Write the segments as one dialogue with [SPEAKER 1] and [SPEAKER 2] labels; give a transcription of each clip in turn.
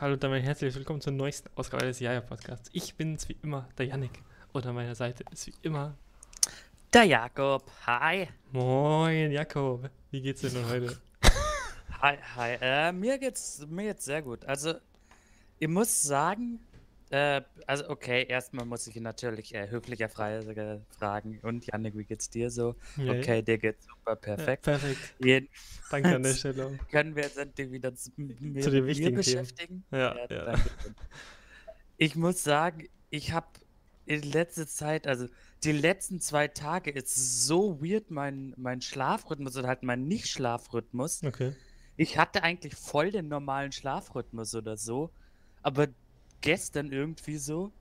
[SPEAKER 1] Hallo und damit herzlich willkommen zur neuesten Ausgabe des Jaja Podcasts. Ich bin's wie immer, der Yannick. Und an meiner Seite ist wie immer
[SPEAKER 2] Der Jakob, hi.
[SPEAKER 1] Moin Jakob. Wie geht's dir denn heute?
[SPEAKER 2] Hi, hi. Äh, mir geht's mir geht's sehr gut. Also, ich muss sagen, äh, also okay, erstmal muss ich ihn natürlich äh, höflicherweise fragen. Und Janik, wie geht's dir so?
[SPEAKER 1] Yay.
[SPEAKER 2] Okay, dir geht's super,
[SPEAKER 1] Ja,
[SPEAKER 2] perfekt.
[SPEAKER 1] perfekt.
[SPEAKER 2] Jeden
[SPEAKER 1] Danke an der Stelle.
[SPEAKER 2] können wir jetzt endlich wieder zu, mir,
[SPEAKER 1] den
[SPEAKER 2] mit
[SPEAKER 1] wichtigen
[SPEAKER 2] beschäftigen.
[SPEAKER 1] Ja, ja.
[SPEAKER 2] danke schön. Ich muss sagen, ich habe in letzter Zeit, also die letzten zwei Tage ist so weird mein, mein Schlafrhythmus oder halt mein Nicht-Schlafrhythmus.
[SPEAKER 1] Okay.
[SPEAKER 2] Ich hatte eigentlich voll den normalen Schlafrhythmus oder so, aber gestern irgendwie so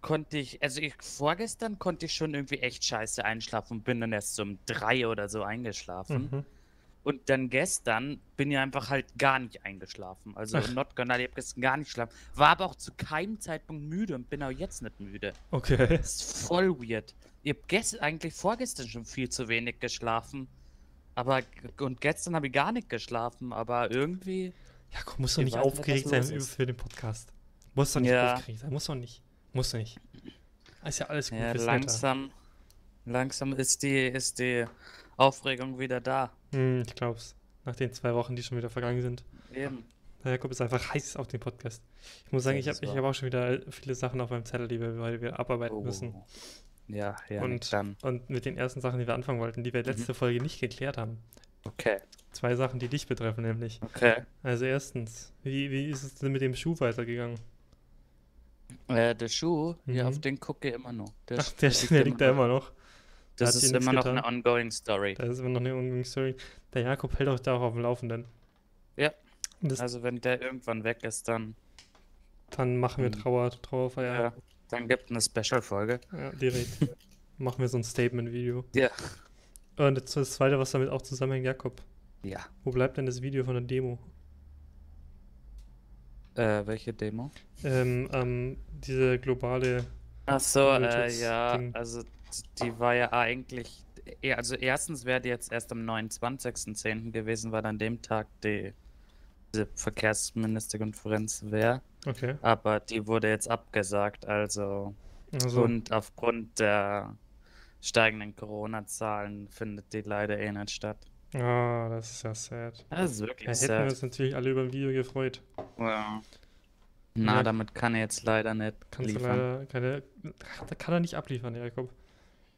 [SPEAKER 2] konnte ich, also ich, vorgestern konnte ich schon irgendwie echt scheiße einschlafen und bin dann erst so um drei oder so eingeschlafen.
[SPEAKER 1] Mhm.
[SPEAKER 2] Und dann gestern bin ich einfach halt gar nicht eingeschlafen. Also
[SPEAKER 1] Ach.
[SPEAKER 2] not gonna, ich hab gestern gar nicht geschlafen. War aber auch zu keinem Zeitpunkt müde und bin auch jetzt nicht müde.
[SPEAKER 1] Okay.
[SPEAKER 2] Das ist voll weird. Ich hab gestern, eigentlich vorgestern schon viel zu wenig geschlafen. Aber und gestern habe ich gar nicht geschlafen, aber irgendwie.
[SPEAKER 1] Jakob, musst du
[SPEAKER 2] Ich
[SPEAKER 1] nicht aufgeregt sein für den Podcast. Musst du nicht
[SPEAKER 2] Ja.
[SPEAKER 1] aufgeregt sein. Musst du nicht. Musst du nicht. Ist ja alles gut
[SPEAKER 2] Ja,
[SPEAKER 1] Wetter.
[SPEAKER 2] langsam. Langsam ist die, ist die Aufregung wieder da.
[SPEAKER 1] Hm, ich glaub's. Nach den zwei Wochen, die schon wieder vergangen sind.
[SPEAKER 2] Eben.
[SPEAKER 1] Der Jakob ist einfach heiß auf den Podcast. Ich muss sagen,
[SPEAKER 2] Ja,
[SPEAKER 1] ich habe hab auch schon wieder viele Sachen auf meinem Zettel, die wir heute wieder abarbeiten müssen.
[SPEAKER 2] Oh. Ja, ja,
[SPEAKER 1] Und,
[SPEAKER 2] dann.
[SPEAKER 1] und mit den ersten Sachen, die wir anfangen wollten, die wir letzte Folge nicht geklärt haben.
[SPEAKER 2] Okay,
[SPEAKER 1] Zwei Sachen, die dich betreffen, nämlich.
[SPEAKER 2] okay.
[SPEAKER 1] Also erstens, wie, wie ist es denn mit dem Schuh weitergegangen?
[SPEAKER 2] Äh, der Schuh, ja,
[SPEAKER 1] Mhm.
[SPEAKER 2] auf den gucke ich immer noch. Der,
[SPEAKER 1] Ach, der,
[SPEAKER 2] liegt
[SPEAKER 1] der liegt da immer noch.
[SPEAKER 2] Das
[SPEAKER 1] hat
[SPEAKER 2] ist immer noch
[SPEAKER 1] getan.
[SPEAKER 2] eine ongoing Story.
[SPEAKER 1] Da ist immer noch eine ongoing Story. Der Jakob hält euch da auch auf dem Laufenden.
[SPEAKER 2] Ja.
[SPEAKER 1] Das,
[SPEAKER 2] Also wenn der irgendwann weg ist, dann,
[SPEAKER 1] dann machen wir. Trauer, Trauerfeier.
[SPEAKER 2] ja, dann gibt eine Special-Folge.
[SPEAKER 1] Ja, direkt. machen wir so ein Statement-Video.
[SPEAKER 2] Ja.
[SPEAKER 1] Und das das zweite, was damit auch zusammenhängt, Jakob.
[SPEAKER 2] Ja.
[SPEAKER 1] Wo bleibt denn das Video von der Demo?
[SPEAKER 2] Äh, welche Demo?
[SPEAKER 1] Ähm, ähm, diese globale.
[SPEAKER 2] Ach so, äh, ja,
[SPEAKER 1] Ding.
[SPEAKER 2] also die war ja eigentlich, eh, also erstens wäre die jetzt erst am 29.10. gewesen, weil an dem Tag die diese Verkehrsministerkonferenz wäre,
[SPEAKER 1] Okay.
[SPEAKER 2] aber die wurde jetzt abgesagt, also
[SPEAKER 1] Also,
[SPEAKER 2] und aufgrund der steigenden Corona-Zahlen findet die leider eh nicht statt.
[SPEAKER 1] Ah, das ist ja sad.
[SPEAKER 2] Das ist wirklich
[SPEAKER 1] Da hätten wir
[SPEAKER 2] sad.
[SPEAKER 1] uns natürlich alle über ein Video gefreut.
[SPEAKER 2] Ja. Na,
[SPEAKER 1] Ja.
[SPEAKER 2] damit kann er jetzt leider nicht
[SPEAKER 1] Kannst du
[SPEAKER 2] liefern.
[SPEAKER 1] leider keine. Da kann er nicht abliefern, Jakob.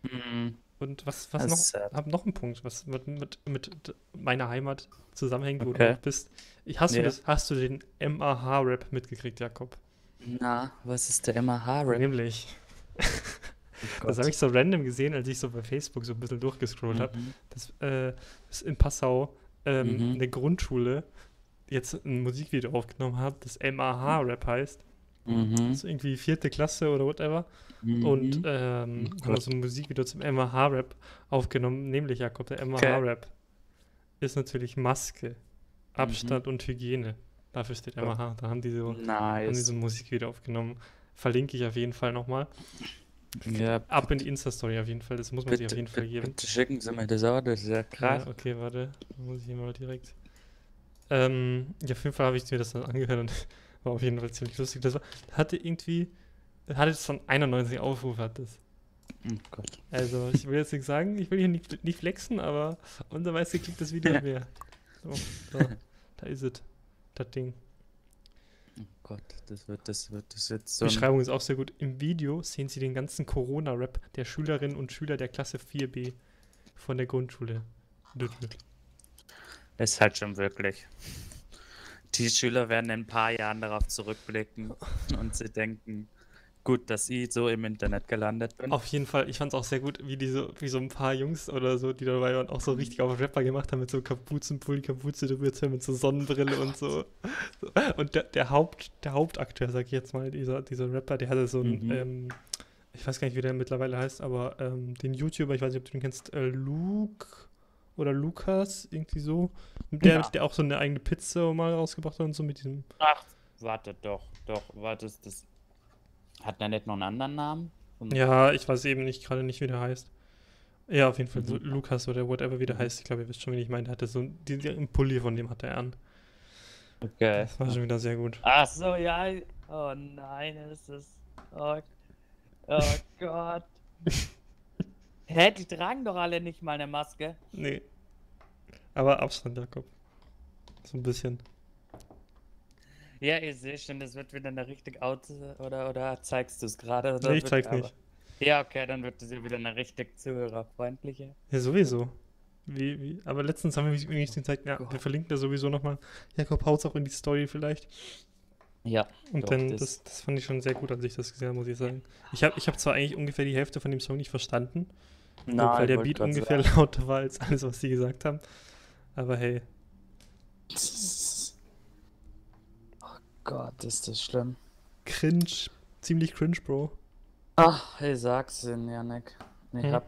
[SPEAKER 2] Mhm.
[SPEAKER 1] Und was, was
[SPEAKER 2] Das
[SPEAKER 1] noch?
[SPEAKER 2] ist sad.
[SPEAKER 1] Hab noch einen Punkt, was mit, mit, mit meiner Heimat zusammenhängt, wo
[SPEAKER 2] Okay.
[SPEAKER 1] du bist. Ich, hast, du
[SPEAKER 2] Ja.
[SPEAKER 1] das, hast du den MAH-Rap mitgekriegt, Jakob?
[SPEAKER 2] Na, was ist der MAH-Rap?
[SPEAKER 1] Nämlich.
[SPEAKER 2] Oh
[SPEAKER 1] Das habe ich so random gesehen, als ich so bei Facebook so ein bisschen durchgescrollt habe.
[SPEAKER 2] Mhm.
[SPEAKER 1] dass, äh, dass in Passau ähm,
[SPEAKER 2] Mhm.
[SPEAKER 1] eine Grundschule jetzt ein Musikvideo aufgenommen hat, das MAH-Rap heißt.
[SPEAKER 2] Mhm.
[SPEAKER 1] Das ist irgendwie vierte Klasse oder whatever. Und
[SPEAKER 2] Mhm.
[SPEAKER 1] ähm,
[SPEAKER 2] Oh
[SPEAKER 1] haben so ein Musikvideo zum MAH-Rap aufgenommen, nämlich Jakob, der MAH-Rap ist natürlich Maske, Abstand und Hygiene. Dafür steht
[SPEAKER 2] Mhm.
[SPEAKER 1] MAH. Da haben die so, haben die so
[SPEAKER 2] Nice.
[SPEAKER 1] ein Musikvideo aufgenommen. Verlinke ich auf jeden Fall nochmal.
[SPEAKER 2] Ja,
[SPEAKER 1] Ab in die Insta-Story auf jeden Fall. Das muss man sich auf
[SPEAKER 2] bitte,
[SPEAKER 1] jeden Fall
[SPEAKER 2] bitte,
[SPEAKER 1] geben.
[SPEAKER 2] bitte schicken Sie mir das auch, das ist ja krass.
[SPEAKER 1] Ja, okay, warte. Dann muss ich hier mal direkt. Ähm, ja, auf jeden Fall habe ich mir das dann angehört und war auf jeden Fall ziemlich lustig. Das war, hatte irgendwie, hatte es von 91 Aufrufe hat das.
[SPEAKER 2] Oh Gott.
[SPEAKER 1] Also, ich will jetzt nichts sagen, ich will hier nicht, nicht flexen, aber unser meistgeklicktes Video hat mehr. So, da, da ist es. Das Ding.
[SPEAKER 2] Oh Gott, das wird, das wird, das wird so
[SPEAKER 1] Beschreibung ist auch sehr gut. Im Video sehen Sie den ganzen Corona-Rap der Schülerinnen und Schüler der Klasse 4b von der Grundschule. Dödel.
[SPEAKER 2] ist halt schon wirklich. Die Schüler werden in ein paar Jahren darauf zurückblicken und sie denken, gut, dass ich so im Internet gelandet bin.
[SPEAKER 1] Auf jeden Fall, ich fand es auch sehr gut, wie diese, wie so ein paar Jungs oder so, die dabei waren, auch so richtig auf Rapper gemacht haben mit so Kapuzenpulli, Kapuze drüber, mit so Sonnenbrille und so. Und der, der Haupt, der Hauptakteur, sag ich jetzt mal, dieser, dieser Rapper, der hatte so ein,
[SPEAKER 2] Mhm.
[SPEAKER 1] ähm, ich weiß gar nicht, wie der mittlerweile heißt, aber ähm, den YouTuber, ich weiß nicht, ob du den kennst, äh, Luke oder Lukas, irgendwie so. Der,
[SPEAKER 2] Ja.
[SPEAKER 1] der auch so eine eigene Pizza mal rausgebracht hat und so mit diesem.
[SPEAKER 2] Ach, warte doch, doch, warte, das hat er nicht noch einen anderen Namen? Und-
[SPEAKER 1] Ja, ich weiß eben nicht gerade nicht, wie der heißt. Ja, auf jeden Fall so
[SPEAKER 2] Mhm.
[SPEAKER 1] Lukas oder whatever wie der
[SPEAKER 2] Mhm.
[SPEAKER 1] heißt. Ich glaube, ihr wisst schon, wen ich meine. Der hatte so einen- Pulli von dem hat er an.
[SPEAKER 2] Okay.
[SPEAKER 1] Das war schon wieder sehr gut.
[SPEAKER 2] Ach so, ja. Oh nein, es ist. Oh, oh Gott. Hä, die tragen doch alle nicht mal eine Maske.
[SPEAKER 1] Nee. Aber Abstand, Jakob. So ein bisschen.
[SPEAKER 2] Ja, ich sehe schon, das wird wieder eine richtig out. Oder, oder zeigst du es gerade?
[SPEAKER 1] Nee, ich zeig's
[SPEAKER 2] aber-
[SPEAKER 1] nicht.
[SPEAKER 2] Ja, okay, dann wird es ja wieder eine richtig zuhörerfreundliche.
[SPEAKER 1] Ja, sowieso. Wie, wie, aber letztens haben wir übrigens gezeigt, ja, wir
[SPEAKER 2] Gott.
[SPEAKER 1] verlinken da sowieso nochmal. Jakob haut's auch in die Story vielleicht.
[SPEAKER 2] Ja.
[SPEAKER 1] Und
[SPEAKER 2] Doch,
[SPEAKER 1] dann,
[SPEAKER 2] das-
[SPEAKER 1] das, fand ich schon sehr gut, als ich das gesehen habe, muss ich sagen. Ich habe ich hab zwar eigentlich ungefähr die Hälfte von dem Song nicht verstanden,
[SPEAKER 2] Nein,
[SPEAKER 1] weil der Beat ungefähr
[SPEAKER 2] sagen.
[SPEAKER 1] lauter war als alles, was sie gesagt haben. Aber hey,
[SPEAKER 2] Oh Gott, ist das schlimm.
[SPEAKER 1] cringe, ziemlich cringe, Bro.
[SPEAKER 2] Ach, ich sag's Ihnen, Janik. Ich
[SPEAKER 1] Hm.
[SPEAKER 2] hab,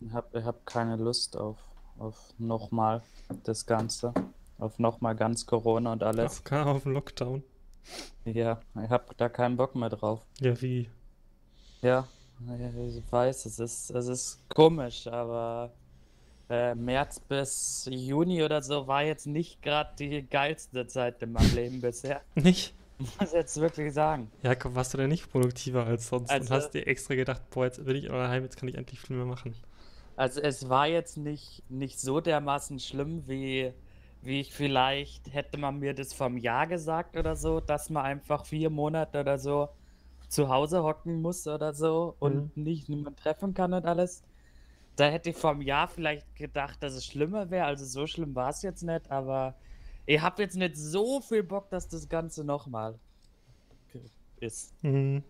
[SPEAKER 2] ich hab, ich hab keine Lust auf, auf nochmal das Ganze. Auf nochmal ganz Corona und alles.
[SPEAKER 1] Auf, gar auf dem Lockdown.
[SPEAKER 2] Ja, ich hab da keinen Bock mehr drauf.
[SPEAKER 1] Ja, wie?
[SPEAKER 2] Ja, ich weiß, es ist, es ist komisch, aber äh, März bis Juni oder so war jetzt nicht gerade die geilste Zeit in meinem Leben bisher.
[SPEAKER 1] Nicht?
[SPEAKER 2] Muss jetzt wirklich sagen.
[SPEAKER 1] Jakob, warst du denn nicht produktiver als sonst und
[SPEAKER 2] Also-
[SPEAKER 1] hast dir extra gedacht, boah, jetzt bin ich daheim, jetzt kann ich endlich viel mehr machen.
[SPEAKER 2] Also es war jetzt nicht, nicht so dermaßen schlimm, wie, wie ich vielleicht, hätte man mir das vom Jahr gesagt oder so, dass man einfach vier Monate oder so zu Hause hocken muss oder so und nicht niemand treffen kann und alles. Da hätte ich vom Jahr vielleicht gedacht, dass es schlimmer wäre. Also so schlimm war es jetzt nicht, aber ich habe jetzt nicht so viel Bock, dass das Ganze nochmal ist.
[SPEAKER 1] Mhm.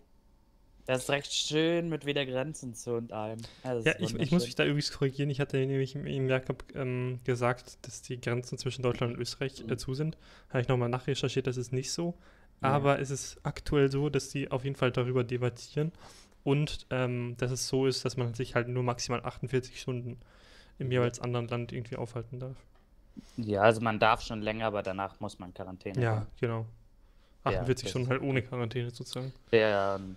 [SPEAKER 2] Das ist recht schön mit wieder Grenzen zu und allem. Also,
[SPEAKER 1] Ja, ich, ich muss mich da übrigens korrigieren. Ich hatte nämlich im- Jakob ähm, gesagt, dass die Grenzen zwischen Deutschland und Österreich äh, zu sind. Habe ich nochmal nachrecherchiert, das ist nicht so.
[SPEAKER 2] Ja.
[SPEAKER 1] Aber es ist aktuell so, dass die auf jeden Fall darüber debattieren und ähm, dass es so ist, dass man sich halt nur maximal 48 Stunden im jeweils anderen Land irgendwie aufhalten darf.
[SPEAKER 2] Ja, also man darf schon länger, aber danach muss man Quarantäne.
[SPEAKER 1] Ja,
[SPEAKER 2] machen.
[SPEAKER 1] genau.
[SPEAKER 2] Ja,
[SPEAKER 1] 48
[SPEAKER 2] das-
[SPEAKER 1] Stunden halt ohne Quarantäne sozusagen.
[SPEAKER 2] Ja, und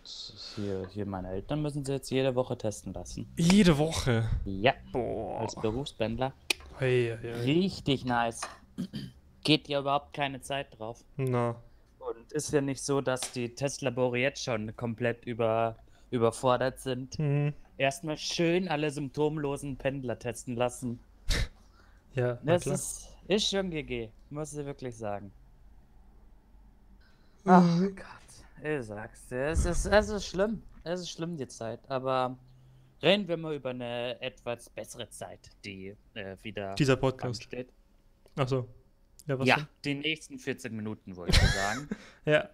[SPEAKER 2] hier, hier meine Eltern müssen sie jetzt jede Woche testen lassen.
[SPEAKER 1] Jede Woche.
[SPEAKER 2] Ja,
[SPEAKER 1] Boah.
[SPEAKER 2] als Berufspendler.
[SPEAKER 1] Hey, hey,
[SPEAKER 2] Richtig nice. Geht ja überhaupt keine Zeit drauf.
[SPEAKER 1] Na.
[SPEAKER 2] Und ist ja nicht so, dass die Testlabore jetzt schon komplett über, überfordert sind.
[SPEAKER 1] Mhm.
[SPEAKER 2] Erstmal schön alle symptomlosen Pendler testen lassen.
[SPEAKER 1] Ja,
[SPEAKER 2] Das
[SPEAKER 1] klar.
[SPEAKER 2] ist, ist schon GG, muss ich wirklich sagen.
[SPEAKER 1] Mhm.
[SPEAKER 2] Ach Gott, ich sag's dir, es ist, es ist schlimm. Es ist schlimm, die Zeit. Aber reden wir mal über eine etwas bessere Zeit, die äh, wieder
[SPEAKER 1] Dieser Podcast.
[SPEAKER 2] ansteht.
[SPEAKER 1] Achso. Ja, was
[SPEAKER 2] Ja,
[SPEAKER 1] denn?
[SPEAKER 2] die nächsten 40 Minuten wollte ich sagen.
[SPEAKER 1] Ja,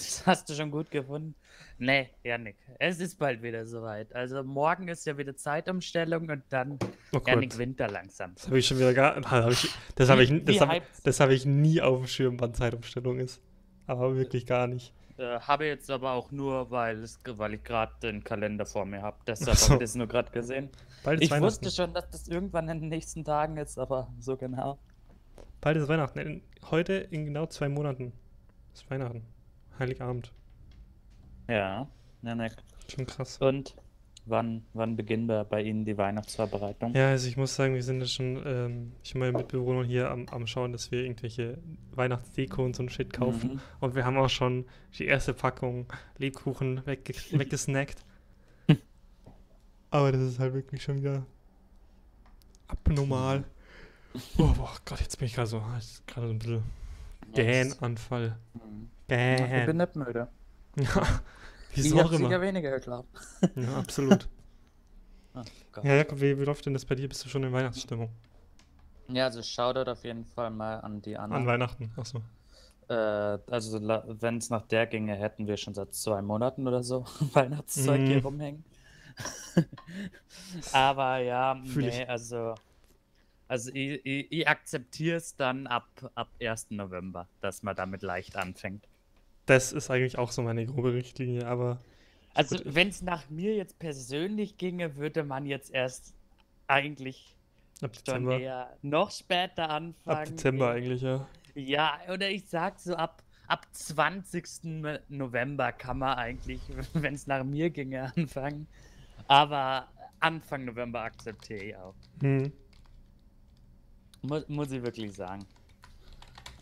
[SPEAKER 2] das hast du schon gut gefunden. Nee, Janik, es ist bald wieder soweit. Also morgen ist ja wieder Zeitumstellung und dann
[SPEAKER 1] oh
[SPEAKER 2] Janik. Winter langsam.
[SPEAKER 1] Das habe ich schon wieder gar. Hab ich, das habe ich, das hab, das hab ich nie auf dem Schirm, wann Zeitumstellung ist. Aber wirklich gar nicht.
[SPEAKER 2] Äh, habe jetzt aber auch nur, weil, es, weil ich gerade den Kalender vor mir habe. Deshalb
[SPEAKER 1] so.
[SPEAKER 2] habe ich das nur gerade gesehen.
[SPEAKER 1] Bald
[SPEAKER 2] Ich wusste schon, dass das irgendwann in den nächsten Tagen ist, aber so genau.
[SPEAKER 1] Bald ist Weihnachten. Heute in genau zwei Monaten ist Weihnachten. Heiligabend.
[SPEAKER 2] Ja, Janik.
[SPEAKER 1] Schon krass.
[SPEAKER 2] Und wann, wann beginnen wir bei Ihnen die Weihnachtsvorbereitung?
[SPEAKER 1] Ja, also ich muss sagen, wir sind jetzt schon, ähm, ich und meine Mitbewohner hier am, am Schauen, dass wir irgendwelche Weihnachtsdeko und so ein Shit kaufen.
[SPEAKER 2] Mhm.
[SPEAKER 1] Und wir haben auch schon die erste Packung Lebkuchen wegge weggesnackt. Aber das ist halt wirklich schon wieder abnormal. Oh, boah, Gott, jetzt bin ich gerade so, jetzt gerade so ein bisschen
[SPEAKER 2] Jetzt.
[SPEAKER 1] Gähnanfall.
[SPEAKER 2] Ich bin nicht müde.
[SPEAKER 1] Ja,
[SPEAKER 2] Ich
[SPEAKER 1] auch
[SPEAKER 2] habe sicher weniger geglaubt.
[SPEAKER 1] Ja, absolut.
[SPEAKER 2] Oh.
[SPEAKER 1] Ja, Jakob, wie, wie läuft denn das bei dir? Bist du schon in Weihnachtsstimmung?
[SPEAKER 2] Ja, also Shoutout auf jeden Fall mal an die Anna.
[SPEAKER 1] An Weihnachten, achso.
[SPEAKER 2] Äh, also wenn es nach der ginge, hätten wir schon seit zwei Monaten oder so Weihnachtszeug hier
[SPEAKER 1] Mhm.
[SPEAKER 2] rumhängen. Aber ja,
[SPEAKER 1] Fühl ich.
[SPEAKER 2] nee, also, also ich, ich, ich akzeptiere es dann ab, ab 1. November, dass man damit leicht anfängt.
[SPEAKER 1] Das ist eigentlich auch so meine grobe Richtlinie, aber
[SPEAKER 2] Also wenn es nach mir jetzt persönlich ginge, würde man jetzt erst eigentlich
[SPEAKER 1] ab Dezember.
[SPEAKER 2] eher noch später anfangen.
[SPEAKER 1] Ab Dezember eigentlich, ja.
[SPEAKER 2] Ja, oder ich sag so ab, ab 20. November kann man eigentlich, wenn es nach mir ginge, anfangen. Aber Anfang November akzeptiere ich auch.
[SPEAKER 1] Hm.
[SPEAKER 2] Mu muss ich wirklich sagen.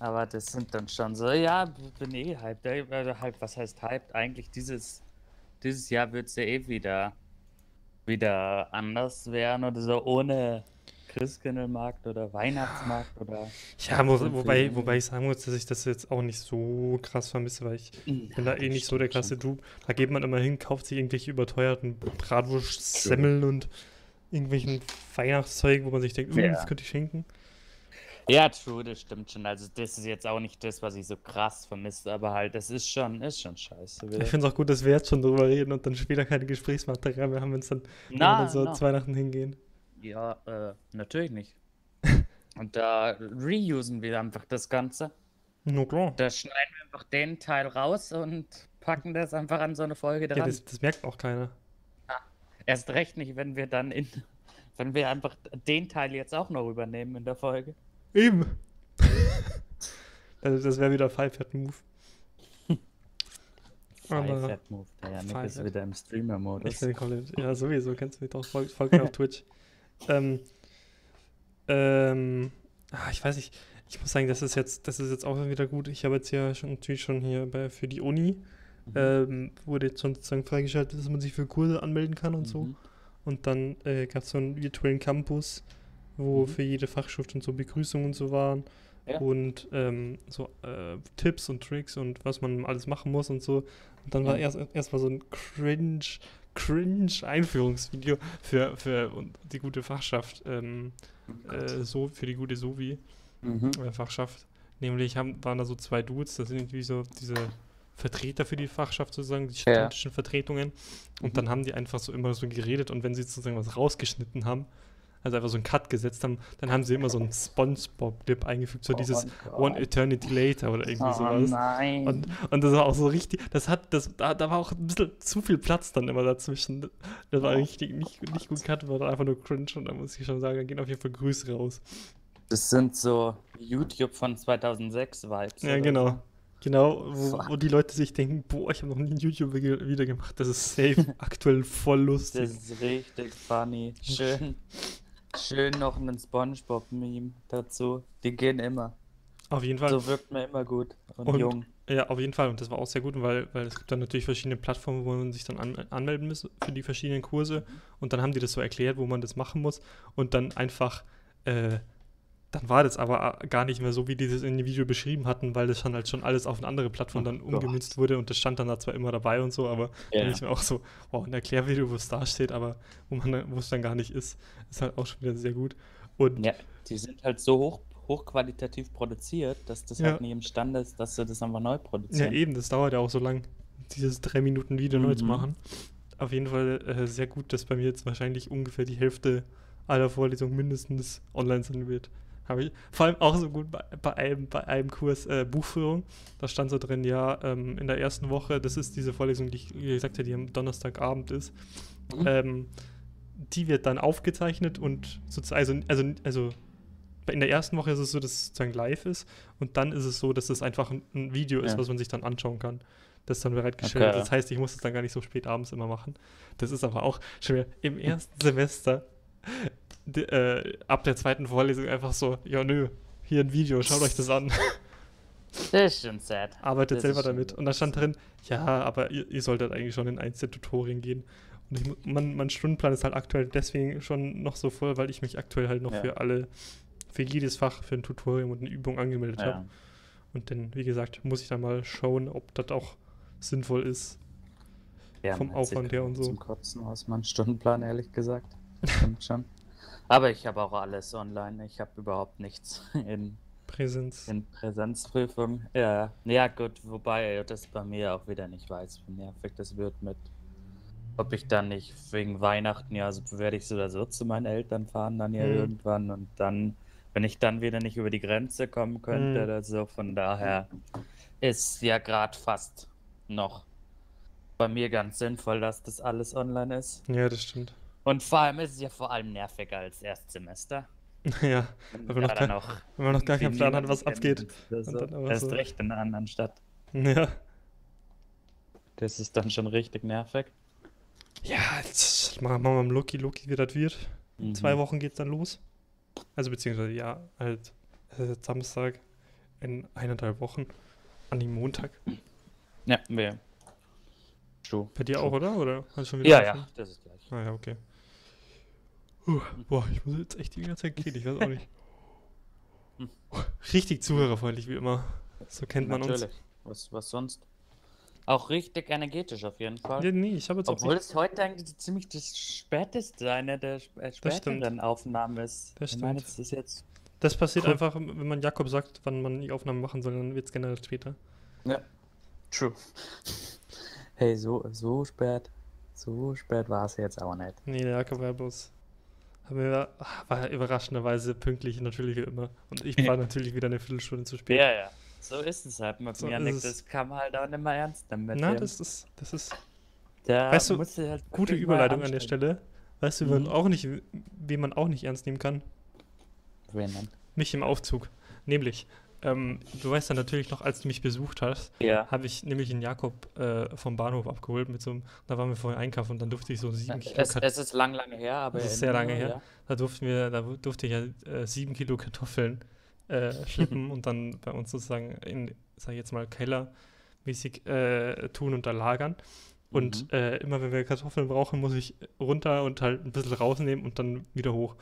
[SPEAKER 2] Aber das sind dann schon so, ja, bin eh hyped. Also was heißt hyped? Eigentlich dieses, dieses Jahr wird es ja eh wieder, wieder anders werden oder so, ohne Christkindlmarkt oder Weihnachtsmarkt oder.
[SPEAKER 1] Ja,
[SPEAKER 2] für
[SPEAKER 1] wobei, wobei ich sagen muss, dass ich das jetzt auch nicht so krass vermisse, weil ich bin da eh nicht so der krasse Dude. Da geht man immer hin, kauft sich irgendwelche überteuerten Bratwurst, Semmeln und irgendwelchen Weihnachtszeug, wo man sich denkt, uh,
[SPEAKER 2] Ja.
[SPEAKER 1] das könnte ich schenken.
[SPEAKER 2] Ja, true, das stimmt schon. Also das ist jetzt auch nicht das, was ich so krass vermisse, aber halt, das ist schon, ist schon scheiße. wieder.
[SPEAKER 1] Ich finde es auch gut, dass wir jetzt schon drüber reden und dann später keine Gesprächsmaterial mehr haben, wenn es dann,
[SPEAKER 2] Na,
[SPEAKER 1] dann so
[SPEAKER 2] na.
[SPEAKER 1] zu Weihnachten hingehen.
[SPEAKER 2] Ja, äh, natürlich nicht. Und da reusen wir einfach das Ganze.
[SPEAKER 1] No klar.
[SPEAKER 2] Da schneiden wir einfach den Teil raus und packen das einfach an so eine Folge
[SPEAKER 1] Ja,
[SPEAKER 2] dran.
[SPEAKER 1] das, das merkt auch keiner.
[SPEAKER 2] Erst recht nicht, wenn wir dann in, wenn wir einfach den Teil jetzt auch noch übernehmen in der Folge.
[SPEAKER 1] Eben. also das wäre wieder Five-Head-Move. Aber-
[SPEAKER 2] Five Fat Move. Der Janik
[SPEAKER 1] Five
[SPEAKER 2] ist wieder im
[SPEAKER 1] Ich
[SPEAKER 2] Streamer-Modus.
[SPEAKER 1] bin komplett. Ja, sowieso, kennst du mich doch. Folgt folgt mir auf Twitch. Ähm, ähm, ah, ich weiß nicht. Ich muss sagen, das ist jetzt, das ist jetzt auch wieder gut. Ich habe jetzt ja schon natürlich schon hier bei, für die Uni
[SPEAKER 2] Mhm.
[SPEAKER 1] ähm, wurde jetzt schon sozusagen freigeschaltet, dass man sich für Kurse anmelden kann und so.
[SPEAKER 2] Mhm.
[SPEAKER 1] Und dann äh, gab es so einen virtuellen Campus, wo
[SPEAKER 2] Mhm.
[SPEAKER 1] für jede Fachschrift und so Begrüßungen und so waren.
[SPEAKER 2] Ja.
[SPEAKER 1] Und ähm, so äh, Tipps und Tricks und was man alles machen muss und so. Und dann war
[SPEAKER 2] Ja.
[SPEAKER 1] erst erstmal so ein cringe, cringe Einführungsvideo für, für und die gute Fachschaft, ähm, äh, so für die gute Sovi
[SPEAKER 2] Mhm.
[SPEAKER 1] äh, Fachschaft. Nämlich haben, waren da so zwei Dudes, das sind irgendwie so diese Vertreter für die Fachschaft sozusagen, die studentischen Vertretungen. Und
[SPEAKER 2] Mhm.
[SPEAKER 1] dann haben die einfach so immer so geredet und wenn sie sozusagen was rausgeschnitten haben, also einfach so einen Cut gesetzt haben, dann haben sie immer so einen Spongebob-Clip eingefügt, so dieses
[SPEAKER 2] Oh
[SPEAKER 1] One
[SPEAKER 2] Gott.
[SPEAKER 1] Eternity Later oder irgendwie
[SPEAKER 2] Oh
[SPEAKER 1] sowas.
[SPEAKER 2] nein.
[SPEAKER 1] Und, und das war auch so richtig, das hat, das, da, da war auch ein bisschen zu viel Platz dann immer dazwischen. Das war
[SPEAKER 2] Oh.
[SPEAKER 1] richtig nicht, nicht gut cut, war dann einfach nur cringe und da muss ich schon sagen, da gehen auf jeden Fall Grüße raus.
[SPEAKER 2] das sind so YouTube von 2006 Vibes.
[SPEAKER 1] Ja, genau. Genau, wo, wo die Leute sich denken, boah, ich habe noch nie ein YouTube-Video gemacht, das ist safe aktuell voll lustig.
[SPEAKER 2] Das ist richtig funny. Schön. Schön noch einen Spongebob-Meme dazu. Die gehen immer.
[SPEAKER 1] Auf jeden Fall.
[SPEAKER 2] So wirkt man immer gut und,
[SPEAKER 1] Und-
[SPEAKER 2] jung.
[SPEAKER 1] Ja, auf jeden Fall. Und das war auch sehr gut, weil, weil es gibt dann natürlich verschiedene Plattformen, wo man sich dann an, anmelden muss für die verschiedenen Kurse. Und dann haben die das so erklärt, wo man das machen muss. Und dann einfach, äh, dann war das aber gar nicht mehr so, wie die das in dem Video beschrieben hatten, weil das schon halt schon alles auf eine andere Plattform dann umgemünzt wurde. Und das stand dann da zwar immer dabei und so, aber
[SPEAKER 2] Ja.
[SPEAKER 1] dann ist mir auch so, wow, ein Erklärvideo, wo es da steht, aber wo man wo es dann gar nicht ist, ist halt auch schon wieder sehr gut. Und
[SPEAKER 2] Ja, die sind halt so hoch, hochqualitativ produziert, dass das
[SPEAKER 1] Ja.
[SPEAKER 2] halt nie imstande ist, dass sie das einfach neu
[SPEAKER 1] Ja,
[SPEAKER 2] produzieren.
[SPEAKER 1] eben, das dauert ja auch so lang, dieses 3 Minuten Video neu zu
[SPEAKER 2] Mhm.
[SPEAKER 1] machen. Auf jeden Fall äh, sehr gut, dass bei mir jetzt wahrscheinlich ungefähr die Hälfte aller Vorlesungen mindestens online sein wird. Habe ich vor allem auch so gut bei, bei, einem, bei einem Kurs äh, Buchführung. Da stand so drin, ja, ähm, in der ersten Woche, das ist diese Vorlesung, die ich gesagt habe, die am Donnerstagabend ist.
[SPEAKER 2] Mhm.
[SPEAKER 1] Ähm, die wird dann aufgezeichnet und sozusagen, also, also, also in der ersten Woche ist es so, dass es sozusagen live ist und dann ist es so, dass es einfach ein, ein Video ist,
[SPEAKER 2] Ja.
[SPEAKER 1] was man sich dann anschauen kann. Das ist dann bereitgestellt.
[SPEAKER 2] Okay.
[SPEAKER 1] Das heißt, ich muss es dann gar nicht so spät abends immer machen. Das ist aber auch schon wieder im ersten Semester äh, ab der zweiten Vorlesung einfach so, ja nö, hier ein Video, schaut euch das an.
[SPEAKER 2] Das ist schon sad.
[SPEAKER 1] Arbeitet
[SPEAKER 2] Das
[SPEAKER 1] selber damit. Und da stand drin, ja, aber ihr, ihr solltet eigentlich schon in eins der Tutorien gehen. Und ich, mein, mein Stundenplan ist halt aktuell deswegen schon noch so voll, weil ich mich aktuell halt noch
[SPEAKER 2] Ja.
[SPEAKER 1] für alle, für jedes Fach, für ein Tutorium und eine Übung angemeldet habe.
[SPEAKER 2] Ja.
[SPEAKER 1] Und dann, wie gesagt, muss ich dann mal schauen, ob das auch sinnvoll ist.
[SPEAKER 2] Ja,
[SPEAKER 1] Vom Aufwand her und so.
[SPEAKER 2] Zum Kotzen aus meinem Stundenplan, ehrlich gesagt. Stimmt schon. Aber ich habe auch alles online. Ich habe überhaupt nichts in,
[SPEAKER 1] Präsenz.
[SPEAKER 2] in Präsenzprüfung. Ja, ja gut, wobei das bei mir auch wieder nicht weiß, wie nervig das wird mit, ob ich dann nicht wegen Weihnachten, ja, also werde ich so oder so zu meinen Eltern fahren dann ja
[SPEAKER 1] Mhm.
[SPEAKER 2] irgendwann und dann, wenn ich dann wieder nicht über die Grenze kommen könnte
[SPEAKER 1] Mhm.
[SPEAKER 2] oder so, von daher ist ja gerade fast noch bei mir ganz sinnvoll, dass das alles online ist.
[SPEAKER 1] Ja, das stimmt.
[SPEAKER 2] Und vor allem ist es ja vor allem nerviger als Erstsemester.
[SPEAKER 1] ja,
[SPEAKER 2] Wenn
[SPEAKER 1] man noch gar-
[SPEAKER 2] auch
[SPEAKER 1] wenn man noch gar keinen Plan hat, was abgeht.
[SPEAKER 2] oder
[SPEAKER 1] Und
[SPEAKER 2] So. Erst recht in einer anderen Stadt.
[SPEAKER 1] Ja.
[SPEAKER 2] Das ist dann schon richtig nervig.
[SPEAKER 1] Ja, jetzt machen wir mal Loki, Loki, wie das wird. In zwei
[SPEAKER 2] Mhm.
[SPEAKER 1] Wochen geht's dann los. Also beziehungsweise ja, halt äh, Samstag in eineinhalb Wochen. An dem Montag.
[SPEAKER 2] Ja, wir. True.
[SPEAKER 1] Bei dir
[SPEAKER 2] True.
[SPEAKER 1] auch, oder? Oder
[SPEAKER 2] Ja, ja, das ist gleich.
[SPEAKER 1] Ah ja, okay. Boah, ich muss jetzt echt die ganze Zeit gehen, ich weiß auch nicht.
[SPEAKER 2] Hm.
[SPEAKER 1] Richtig zuhörerfreundlich wie immer. So kennt man uns.
[SPEAKER 2] Natürlich. Was, was sonst? Auch richtig energetisch auf jeden Fall.
[SPEAKER 1] Ja, nee, ich habe jetzt auch
[SPEAKER 2] Obwohl es heute eigentlich ziemlich das späteste, eine der äh,
[SPEAKER 1] Das stimmt.
[SPEAKER 2] späteren Aufnahmen ist.
[SPEAKER 1] Das
[SPEAKER 2] Ich meine,
[SPEAKER 1] stimmt.
[SPEAKER 2] es ist jetzt.
[SPEAKER 1] Das passiert
[SPEAKER 2] Cool.
[SPEAKER 1] einfach, wenn man Jakob sagt, wann man die Aufnahmen machen soll, dann wird es generell später.
[SPEAKER 2] Ja. True. Hey, so, so spät. So spät war es jetzt auch nicht.
[SPEAKER 1] Nee, der Jakob war bloß. Aber er war, überraschenderweise pünktlich, natürlich wie immer. Und ich war natürlich wieder eine Viertelstunde zu spät.
[SPEAKER 2] Ja, ja. So ist es halt mit
[SPEAKER 1] So
[SPEAKER 2] mir.
[SPEAKER 1] ist
[SPEAKER 2] Nick,
[SPEAKER 1] es.
[SPEAKER 2] das kann man halt auch nicht mehr ernst nehmen. mit
[SPEAKER 1] Na, das ist, das ist
[SPEAKER 2] Da
[SPEAKER 1] weißt du,
[SPEAKER 2] musst halt
[SPEAKER 1] gute
[SPEAKER 2] mal
[SPEAKER 1] Überleitung an der. Stelle. Weißt du,
[SPEAKER 2] Mhm.
[SPEAKER 1] man auch nicht, wen man auch nicht ernst nehmen kann?
[SPEAKER 2] Wen denn?
[SPEAKER 1] Mich im Aufzug. Nämlich, ähm, du weißt ja natürlich noch, als du mich besucht hast,
[SPEAKER 2] Ja.
[SPEAKER 1] habe ich nämlich den Jakob äh, vom Bahnhof abgeholt mit so einem, da waren wir vorher einkaufen und dann durfte ich so sieben Kilo
[SPEAKER 2] Es, es ist lang, lange her, aber.
[SPEAKER 1] Das ist sehr lange her. da durften wir, da durfte ich ja äh, sieben Kilo Kartoffeln äh, schleppen und dann bei uns sozusagen in, sag ich jetzt mal, kellermäßig äh, tun und da lagern. Und
[SPEAKER 2] Mhm.
[SPEAKER 1] äh, immer wenn wir Kartoffeln brauchen, muss ich runter und halt ein bisschen rausnehmen und dann wieder hoch.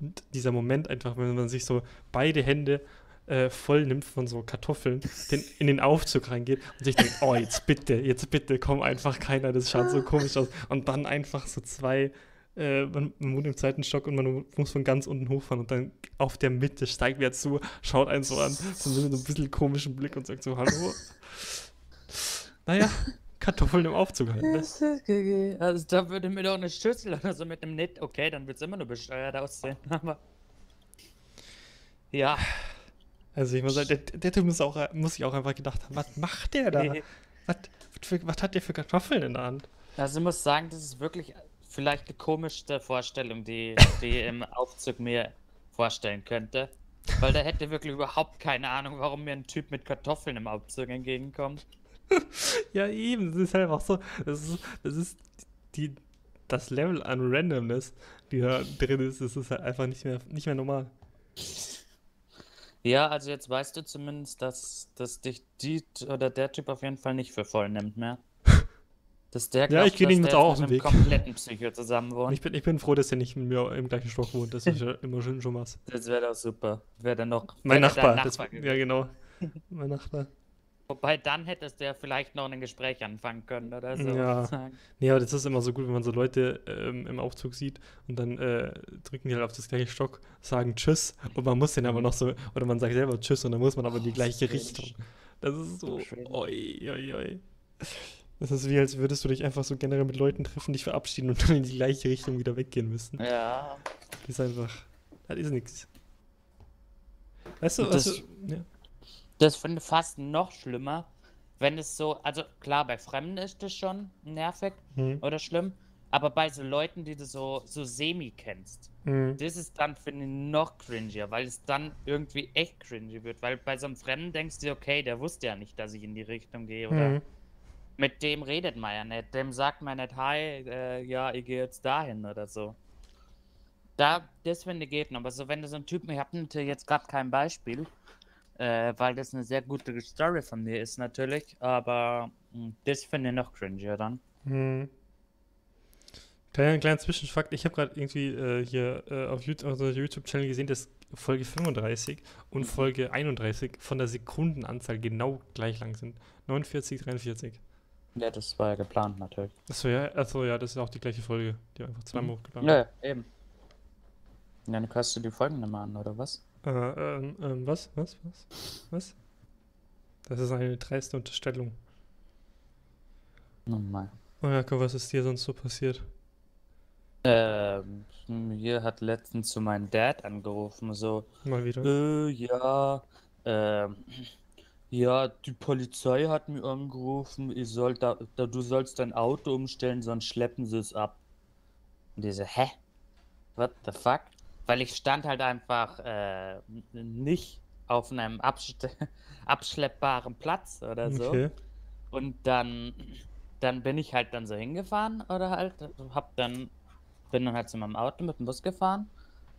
[SPEAKER 1] Und dieser Moment einfach, wenn man sich so beide Hände äh, voll nimmt von so Kartoffeln, den, in den Aufzug reingeht und sich denkt, oh, jetzt bitte, jetzt bitte, komm einfach keiner, das schaut so komisch aus. Und dann einfach so zwei, äh, man, man wohnt im zweiten Stock und man muss von ganz unten hochfahren und dann auf der Mitte steigt wer zu, schaut einen so an, so mit so ein bisschen komischen Blick und sagt so, hallo. Naja, Kartoffeln im Aufzug halt. Ne?
[SPEAKER 2] Also da würde mir doch eine Schüssel oder so mit einem Net, okay, dann wird es immer nur besteuert aussehen, aber. Ja.
[SPEAKER 1] Also ich muss sagen, der, der Typ muss, auch, muss sich auch einfach gedacht haben, was macht der da? Was, für, was hat der für Kartoffeln in der Hand?
[SPEAKER 2] Also ich muss sagen, das ist wirklich vielleicht die komischste Vorstellung, die, die ich im Aufzug mir vorstellen könnte. Weil da hätte wirklich überhaupt keine Ahnung, warum mir ein Typ mit Kartoffeln im Aufzug entgegenkommt.
[SPEAKER 1] Ja, eben, das ist halt einfach so, das ist, das ist die, das Level an Randomness, die da drin ist, das ist halt einfach nicht mehr, nicht mehr normal.
[SPEAKER 2] Ja, also jetzt weißt du zumindest, dass, dass dich die oder der Typ auf jeden Fall nicht für voll nimmt mehr. Dass der
[SPEAKER 1] Ja, ich geh
[SPEAKER 2] dass
[SPEAKER 1] ihm
[SPEAKER 2] der
[SPEAKER 1] jetzt auch
[SPEAKER 2] mit
[SPEAKER 1] aus dem
[SPEAKER 2] einem
[SPEAKER 1] Weg.
[SPEAKER 2] kompletten Psycho zusammen wohnt.
[SPEAKER 1] ich bin, ich bin froh, dass er nicht mit mir im gleichen Stock wohnt, das ist ja immer schön schon was.
[SPEAKER 2] Das wäre doch super. Wäre dann noch.
[SPEAKER 1] Mein Nachbar,
[SPEAKER 2] dein
[SPEAKER 1] das, ja genau, mein Nachbar.
[SPEAKER 2] Wobei dann hättest du ja vielleicht noch ein Gespräch anfangen können oder so.
[SPEAKER 1] Ja.
[SPEAKER 2] sozusagen.
[SPEAKER 1] Nee, aber das ist immer so gut, wenn man so Leute ähm, im Aufzug sieht und dann äh, drücken die halt auf das gleiche Stock, sagen Tschüss und man muss den aber noch so, oder man sagt selber Tschüss und dann muss man aber in die
[SPEAKER 2] Oh,
[SPEAKER 1] gleiche. Richtung. Das ist so, oi, oi, oi. Das ist wie, als würdest du dich einfach so generell mit Leuten treffen, dich verabschieden und dann in die gleiche Richtung wieder weggehen müssen.
[SPEAKER 2] Ja.
[SPEAKER 1] Das ist einfach, das ist nichts. Weißt du, was
[SPEAKER 2] das-
[SPEAKER 1] du, ja.
[SPEAKER 2] Das finde ich fast noch schlimmer, wenn es so, also klar, bei Fremden ist das schon nervig
[SPEAKER 1] Hm,
[SPEAKER 2] oder schlimm, aber bei so Leuten, die du so, so semi kennst,
[SPEAKER 1] hm,
[SPEAKER 2] das ist dann, finde ich, noch cringier, weil es dann irgendwie echt cringy wird, weil bei so einem Fremden denkst du, okay, der wusste ja nicht, dass ich in die Richtung gehe oder
[SPEAKER 1] hm.
[SPEAKER 2] mit dem redet man ja nicht, dem sagt man nicht, hi, äh, ja, ich gehe jetzt dahin oder so. Da, das finde ich geht noch, aber so wenn du so einen Typen, ich habe natürlich jetzt gerade kein Beispiel, äh, weil das eine sehr gute Story von mir ist natürlich, aber mh, das finde ich noch cringier dann.
[SPEAKER 1] Hm. Kleiner, kleiner Zwischenfakt, ich habe gerade irgendwie äh, hier äh, auf YouTube, YouTube-Channel gesehen, dass Folge 35 und
[SPEAKER 2] Mhm.
[SPEAKER 1] Folge 31 von der Sekundenanzahl genau gleich lang sind. 49, 43.
[SPEAKER 2] Ja, das war ja geplant natürlich.
[SPEAKER 1] Achso, ja, achso, ja, das ist auch die gleiche Folge. Die einfach zweimal
[SPEAKER 2] Mhm.
[SPEAKER 1] hochgeladen.
[SPEAKER 2] Ja, eben. Ja, dann kannst du die Folgen mal an, oder was?
[SPEAKER 1] Äh, ähm, ähm, was? Was? Was? Was? Das ist eine dreiste Unterstellung.
[SPEAKER 2] Nochmal.
[SPEAKER 1] Oh Jakob, was ist dir sonst so passiert?
[SPEAKER 2] Ähm, mir hat letztens zu meinem Dad angerufen, so,
[SPEAKER 1] Mal wieder.
[SPEAKER 2] Äh, ja, ähm, ja, die Polizei hat mir angerufen, ich soll da, da, du sollst dein Auto umstellen, sonst schleppen sie es ab. Und diese, hä? What the fuck? Weil ich stand halt einfach äh, nicht auf einem abste abschleppbaren Platz oder so.
[SPEAKER 1] Okay.
[SPEAKER 2] Und dann, dann bin ich halt dann so hingefahren oder halt, hab dann, bin dann halt zu meinem Auto mit dem Bus gefahren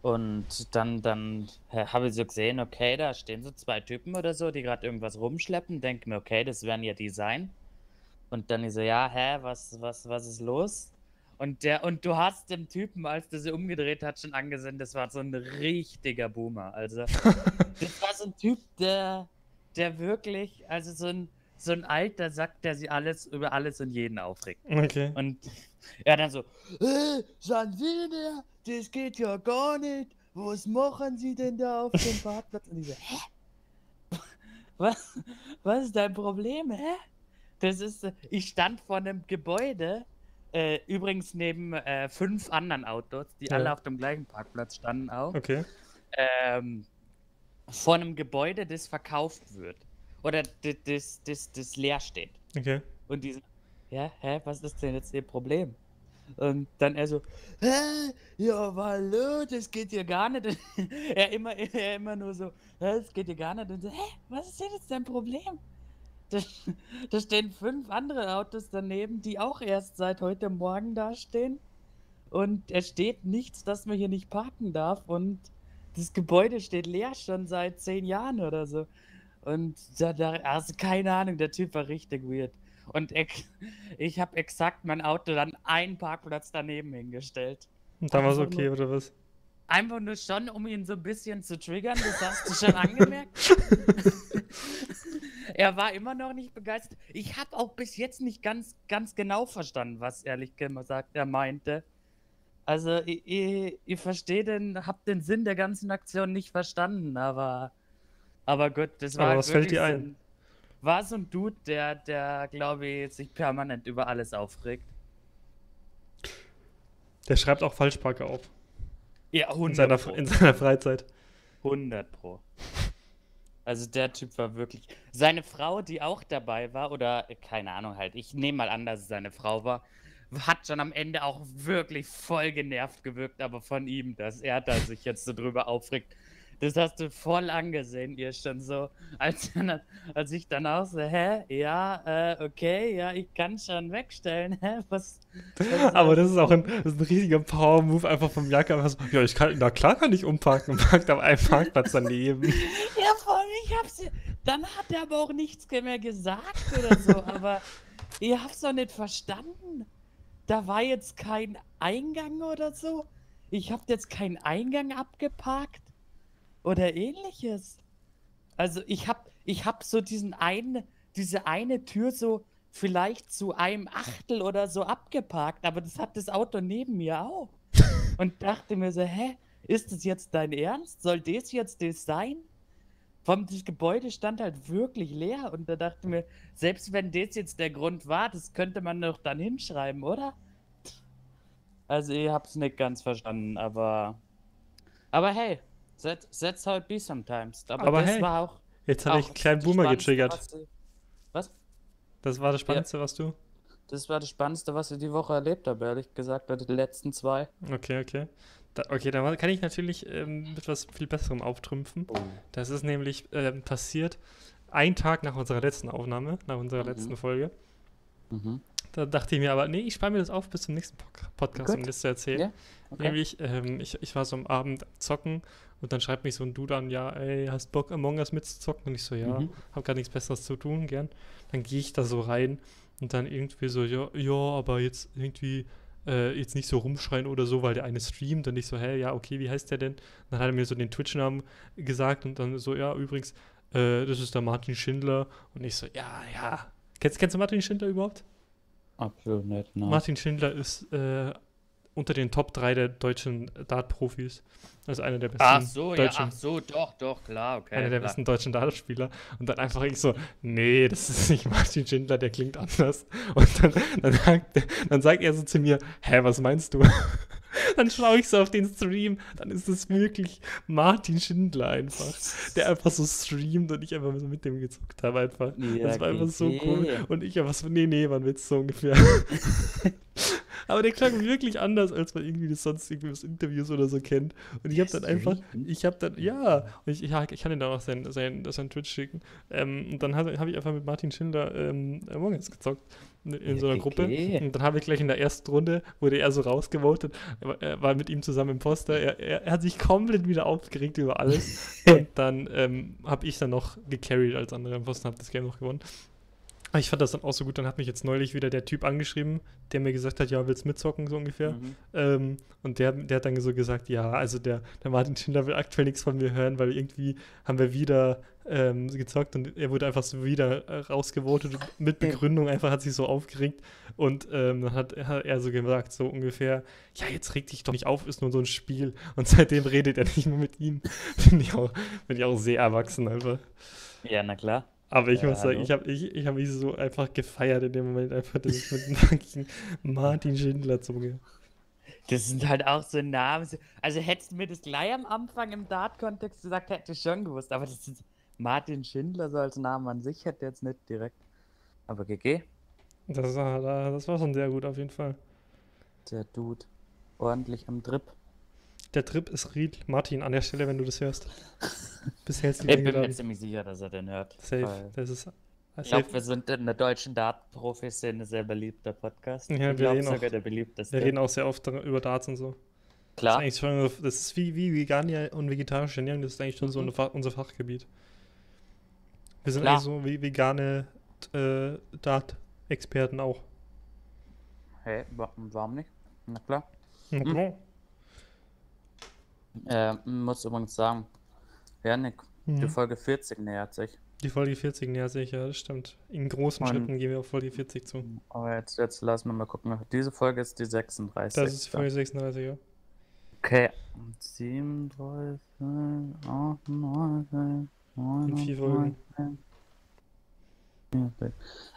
[SPEAKER 2] Und dann, dann äh, habe ich so gesehen, okay, da stehen so zwei Typen oder so, die gerade irgendwas rumschleppen. Denke mir, okay, das werden ja die sein. Und dann ich so, ja, hä, was, was, was ist los? Und der, und du hast dem Typen, als der sie umgedreht hat, schon angesehen, das war so ein richtiger Boomer. Also, das war so ein Typ, der, der wirklich, also so ein, so ein alter Sack, der sich alles über alles und jeden aufregt.
[SPEAKER 1] Okay.
[SPEAKER 2] Und er dann so, äh, Sie der? Das geht ja gar nicht. Was machen Sie denn da auf dem Parkplatz? Und ich so, hä? Was, was ist dein Problem, hä? Das ist, ich stand vor einem Gebäude, äh, übrigens neben äh, fünf anderen Autos, die
[SPEAKER 1] Ja.
[SPEAKER 2] alle auf dem gleichen Parkplatz standen auch,
[SPEAKER 1] Okay.
[SPEAKER 2] ähm, vor einem Gebäude, das verkauft wird. Oder das, das, das, leer steht.
[SPEAKER 1] Okay.
[SPEAKER 2] Und die ja, hä, was ist denn jetzt ihr Problem? Und dann er so, hä, ja, hallo, das geht ja gar nicht. er, immer, er immer nur so, hä, das geht ja gar nicht. Und so, hä, was ist denn jetzt dein Problem? Da, stehen fünf andere Autos daneben, die auch erst seit heute Morgen da stehen. Und es steht nichts, dass man hier nicht parken darf. Und das Gebäude steht leer schon seit zehn Jahren oder so. Und da, da, also keine Ahnung, der Typ war richtig weird. Und ich, ich habe exakt mein Auto dann einen Parkplatz daneben hingestellt.
[SPEAKER 1] Und dann war es okay,
[SPEAKER 2] nur-
[SPEAKER 1] oder was?
[SPEAKER 2] Einfach nur schon, um ihn so ein bisschen zu triggern, das hast du schon angemerkt. er war immer noch nicht begeistert. Ich habe auch bis jetzt nicht ganz, ganz genau verstanden, was ehrlich gesagt er meinte. Also, ich, ich, ich verstehe den, hab den Sinn der ganzen Aktion nicht verstanden, aber, aber gut, das war
[SPEAKER 1] Aber was fällt dir
[SPEAKER 2] so
[SPEAKER 1] ein?
[SPEAKER 2] War so ein Dude, der, der, glaube ich, sich permanent über alles aufregt.
[SPEAKER 1] Der schreibt auch Falschparker auf.
[SPEAKER 2] Ja,
[SPEAKER 1] In seiner,
[SPEAKER 2] 100 Pro.
[SPEAKER 1] in seiner Freizeit.
[SPEAKER 2] 100 Pro. Also der Typ war wirklich. Seine Frau, die auch dabei war, oder äh, keine Ahnung halt, ich nehme mal an, dass es seine Frau war, hat schon am Ende auch wirklich voll genervt gewirkt, aber von ihm, dass er da sich jetzt so drüber aufregt. Das hast du voll angesehen, ihr schon so, als, als ich dann auch so, hä, ja, äh, okay, ja, ich kann schon wegstellen, hä, was, was
[SPEAKER 1] Aber das ist auch ein, das ist ein riesiger Power-Move einfach vom Jacke. So, ja, ich kann, na klar kann ich umparken und parkt auf einem Parkplatz daneben.
[SPEAKER 2] Ja, voll, ich hab's. Dann hat er aber auch nichts mehr gesagt oder so, aber ihr habt's doch nicht verstanden. Da war jetzt kein Eingang oder so. Ich hab jetzt keinen Eingang abgeparkt oder ähnliches. Also ich hab, ich hab so diesen einen, diese eine Tür so vielleicht zu einem Achtel oder so abgeparkt, aber das hat das Auto neben mir auch. Und dachte mir so, hä, ist das jetzt dein Ernst? Soll das jetzt das sein? Das Gebäude stand halt wirklich leer und da dachte ich mir, selbst wenn das jetzt der Grund war, das könnte man doch dann hinschreiben, oder? Also ich hab's nicht ganz verstanden, aber aber hey, that, that's how it be sometimes. Aber,
[SPEAKER 1] Aber
[SPEAKER 2] das
[SPEAKER 1] hey,
[SPEAKER 2] war auch
[SPEAKER 1] Jetzt habe ich einen kleinen Boomer getriggert.
[SPEAKER 2] was?
[SPEAKER 1] Das war das Spannendste, was du.
[SPEAKER 2] Das war das Spannendste, was ich die Woche erlebt habe, ehrlich gesagt, bei den letzten zwei.
[SPEAKER 1] Okay, okay. Da, okay, dann kann ich natürlich ähm, mit was viel Besserem auftrümpfen. Das ist nämlich ähm, passiert ein Tag nach unserer letzten Aufnahme, nach unserer
[SPEAKER 2] Mhm.
[SPEAKER 1] letzten Folge.
[SPEAKER 2] Mhm.
[SPEAKER 1] Da dachte ich mir aber, nee, ich spare mir das auf bis zum nächsten Pod- Podcast, um
[SPEAKER 2] Gut.
[SPEAKER 1] das zu erzählen.
[SPEAKER 2] Ja, okay.
[SPEAKER 1] Nämlich, ähm, ich, ich war so am Abend zocken und dann schreibt mich so ein Dude an, ja, ey, hast Bock Among Us mitzuzocken? Und ich so, ja,
[SPEAKER 2] Mhm.
[SPEAKER 1] hab gar nichts Besseres zu tun, gern. Dann gehe ich da so rein und dann irgendwie so, ja, ja, aber jetzt irgendwie äh, jetzt nicht so rumschreien oder so, weil der eine streamt und ich so, hä, ja, okay, wie heißt der denn? dann hat er mir so den Twitch-Namen gesagt und dann so, ja, übrigens, äh, das ist der Martin Schindler. Und ich so, ja, ja. Kennst, kennst du Martin Schindler überhaupt?
[SPEAKER 2] Absolut nicht, nein.
[SPEAKER 1] Martin Schindler ist äh, unter den Top 3 der deutschen Dart-Profis. Also einer der besten
[SPEAKER 2] Ach so, ja,
[SPEAKER 1] deutschen
[SPEAKER 2] ach so, doch, doch, klar, okay.
[SPEAKER 1] einer der
[SPEAKER 2] klar.
[SPEAKER 1] besten deutschen Dartspieler. Und dann einfach ich so, nee, das ist nicht Martin Schindler, der klingt anders. Und dann, dann, sagt, er- dann sagt er so zu mir, hä, was meinst du? Dann schaue ich so auf den Stream, dann ist es wirklich Martin Schindler einfach, der einfach so streamt und ich einfach so mit dem gezockt habe einfach.
[SPEAKER 2] Ja,
[SPEAKER 1] das war einfach so
[SPEAKER 2] okay.
[SPEAKER 1] cool. Und ich einfach so, nee, nee, ein Witz so ungefähr. Aber der klang wirklich anders, als man irgendwie das sonst irgendwie aus Interviews oder so kennt. Und ich habe dann einfach, ich habe dann, ja, und ich, ich, ich kann ihn dann auch sein, sein, sein Twitch schicken. Ähm, und dann habe ich einfach mit Martin Schindler ähm, Among Us gezockt in so einer Gruppe. Und dann habe ich gleich in der ersten Runde, wurde er so rausgevotet, er war mit ihm zusammen im Poster. Er, er, er hat sich komplett wieder aufgeregt über alles. und dann ähm, habe ich dann noch gecarried als anderer im Posten, habe das Game noch gewonnen. Ich fand das dann auch so gut. Dann hat mich jetzt neulich wieder der Typ angeschrieben, der mir gesagt hat, ja, willst mitzocken, so ungefähr. Mhm. Ähm, und der, der hat dann so gesagt, ja, also der, der Martin Schindler will aktuell nichts von mir hören, weil irgendwie haben wir wieder ähm, gezockt und er wurde einfach so wieder äh, rausgevotet mit Begründung, einfach hat sich so aufgeregt. Und ähm, dann hat, hat, er so gesagt, so ungefähr, ja, jetzt reg dich doch nicht auf, ist nur so ein Spiel. Und seitdem redet er nicht mehr mit ihm. Finde ich, auch, find ich auch sehr erwachsen einfach.
[SPEAKER 2] Ja, na klar.
[SPEAKER 1] Aber ich ja, muss sagen, ich habe ich, ich hab mich so einfach gefeiert in dem Moment, einfach, dass ich mit Martin Schindler zugehe.
[SPEAKER 2] Das sind halt auch so Namen. Also hättest du mir das gleich am Anfang im Dart-Kontext gesagt, hätte ich schon gewusst. Aber das ist Martin Schindler so als Name an sich hätte jetzt nicht direkt. Aber GG.
[SPEAKER 1] Das war, das war schon sehr gut auf jeden Fall.
[SPEAKER 2] Der Dude. Ordentlich am Drip.
[SPEAKER 1] Der Trip ist real. Martin, an der Stelle, wenn du das hörst.
[SPEAKER 2] Bis herzlich Ich bin mir ziemlich sicher, dass er den hört.
[SPEAKER 1] Safe. Das ist,
[SPEAKER 2] ich glaube, wir sind in der deutschen Dart-Profi-Szene sehr beliebter Podcast.
[SPEAKER 1] Ja, ich glaube sogar der beliebteste. Wir reden auch sehr oft über Darts und so.
[SPEAKER 2] Klar.
[SPEAKER 1] Das ist, schon, das ist wie, wie Veganier und vegetarische Ernährung, das ist eigentlich schon mhm. so eine, unser Fachgebiet. Wir sind Klar. eigentlich so wie vegane äh, Dart-Experten auch.
[SPEAKER 2] Hey, warum nicht? Na klar. Na klar. Hm. Äh, muss übrigens sagen, Janik, mhm. die Folge 40 nähert sich.
[SPEAKER 1] Die Folge 40 nähert sich, ja, das stimmt. In großen Und, Schritten gehen wir auf Folge 40 zu.
[SPEAKER 2] Aber jetzt, jetzt lassen wir mal gucken. Diese Folge ist die 36.
[SPEAKER 1] Das ist die Folge 36, ja.
[SPEAKER 2] Okay. 37, 38, 39, vier Folgen.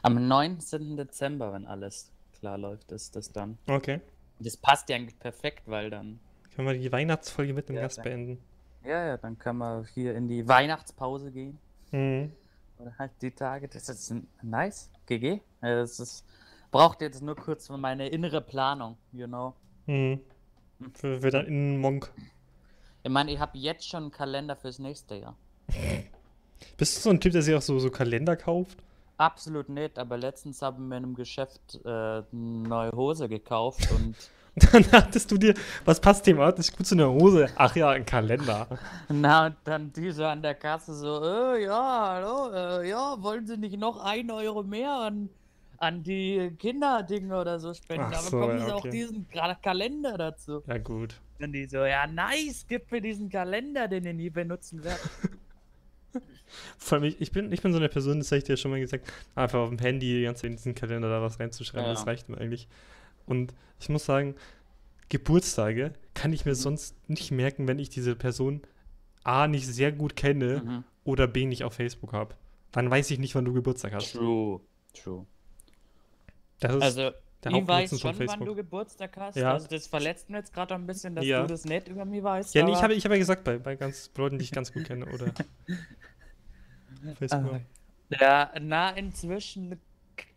[SPEAKER 2] Am 19. Dezember, wenn alles klar läuft, ist das dann.
[SPEAKER 1] Okay.
[SPEAKER 2] Das passt ja eigentlich perfekt, weil dann
[SPEAKER 1] können wir die Weihnachtsfolge mit dem ja, Gast dann, beenden?
[SPEAKER 2] Ja, ja, dann können wir hier in die Weihnachtspause gehen.
[SPEAKER 1] Mhm.
[SPEAKER 2] Oder halt die Tage. Das ist nice. GG. Es ist, braucht jetzt nur kurz meine innere Planung, you know.
[SPEAKER 1] Mhm. Für, für dann in Monk.
[SPEAKER 2] Ich meine, ich habe jetzt schon einen Kalender fürs nächste Jahr.
[SPEAKER 1] Bist du so ein Typ, der sich auch so, so Kalender kauft?
[SPEAKER 2] Absolut nicht, aber letztens haben wir in einem Geschäft äh, eine neue Hose gekauft und
[SPEAKER 1] dann hattest du dir, was passt thematisch gut zu einer Hose? Ach ja, ein Kalender.
[SPEAKER 2] Na, und dann die so an der Kasse so, äh, ja, hallo, äh, ja, wollen Sie nicht noch ein Euro mehr an, an die Kinderdinge oder so spenden? Ach Aber so, kommen Sie ja, okay. auch diesen Kalender dazu.
[SPEAKER 1] Ja, gut.
[SPEAKER 2] Und die so, ja, nice, gib mir diesen Kalender, den ihr nie benutzen werdet.
[SPEAKER 1] Vor allem, ich bin, ich bin so eine Person, das habe ich dir schon mal gesagt, einfach auf dem Handy die ganze Zeit in diesen Kalender da was reinzuschreiben, ja. das reicht mir eigentlich. Und ich muss sagen, Geburtstage kann ich mir mhm. sonst nicht merken, wenn ich diese Person A nicht sehr gut kenne mhm. oder B nicht auf Facebook habe. Dann weiß ich nicht, wann du Geburtstag hast.
[SPEAKER 2] True, true.
[SPEAKER 1] Das ist
[SPEAKER 2] also, ich weiß schon, wann du Geburtstag hast. Ja. Also, das verletzt mir jetzt gerade ein bisschen, dass ja. du das nicht über mich weißt.
[SPEAKER 1] Ja, nee, ich habe ich hab ja gesagt, bei, bei ganz Leuten, die ich ganz gut kenne, oder
[SPEAKER 2] Facebook. Ja, na, inzwischen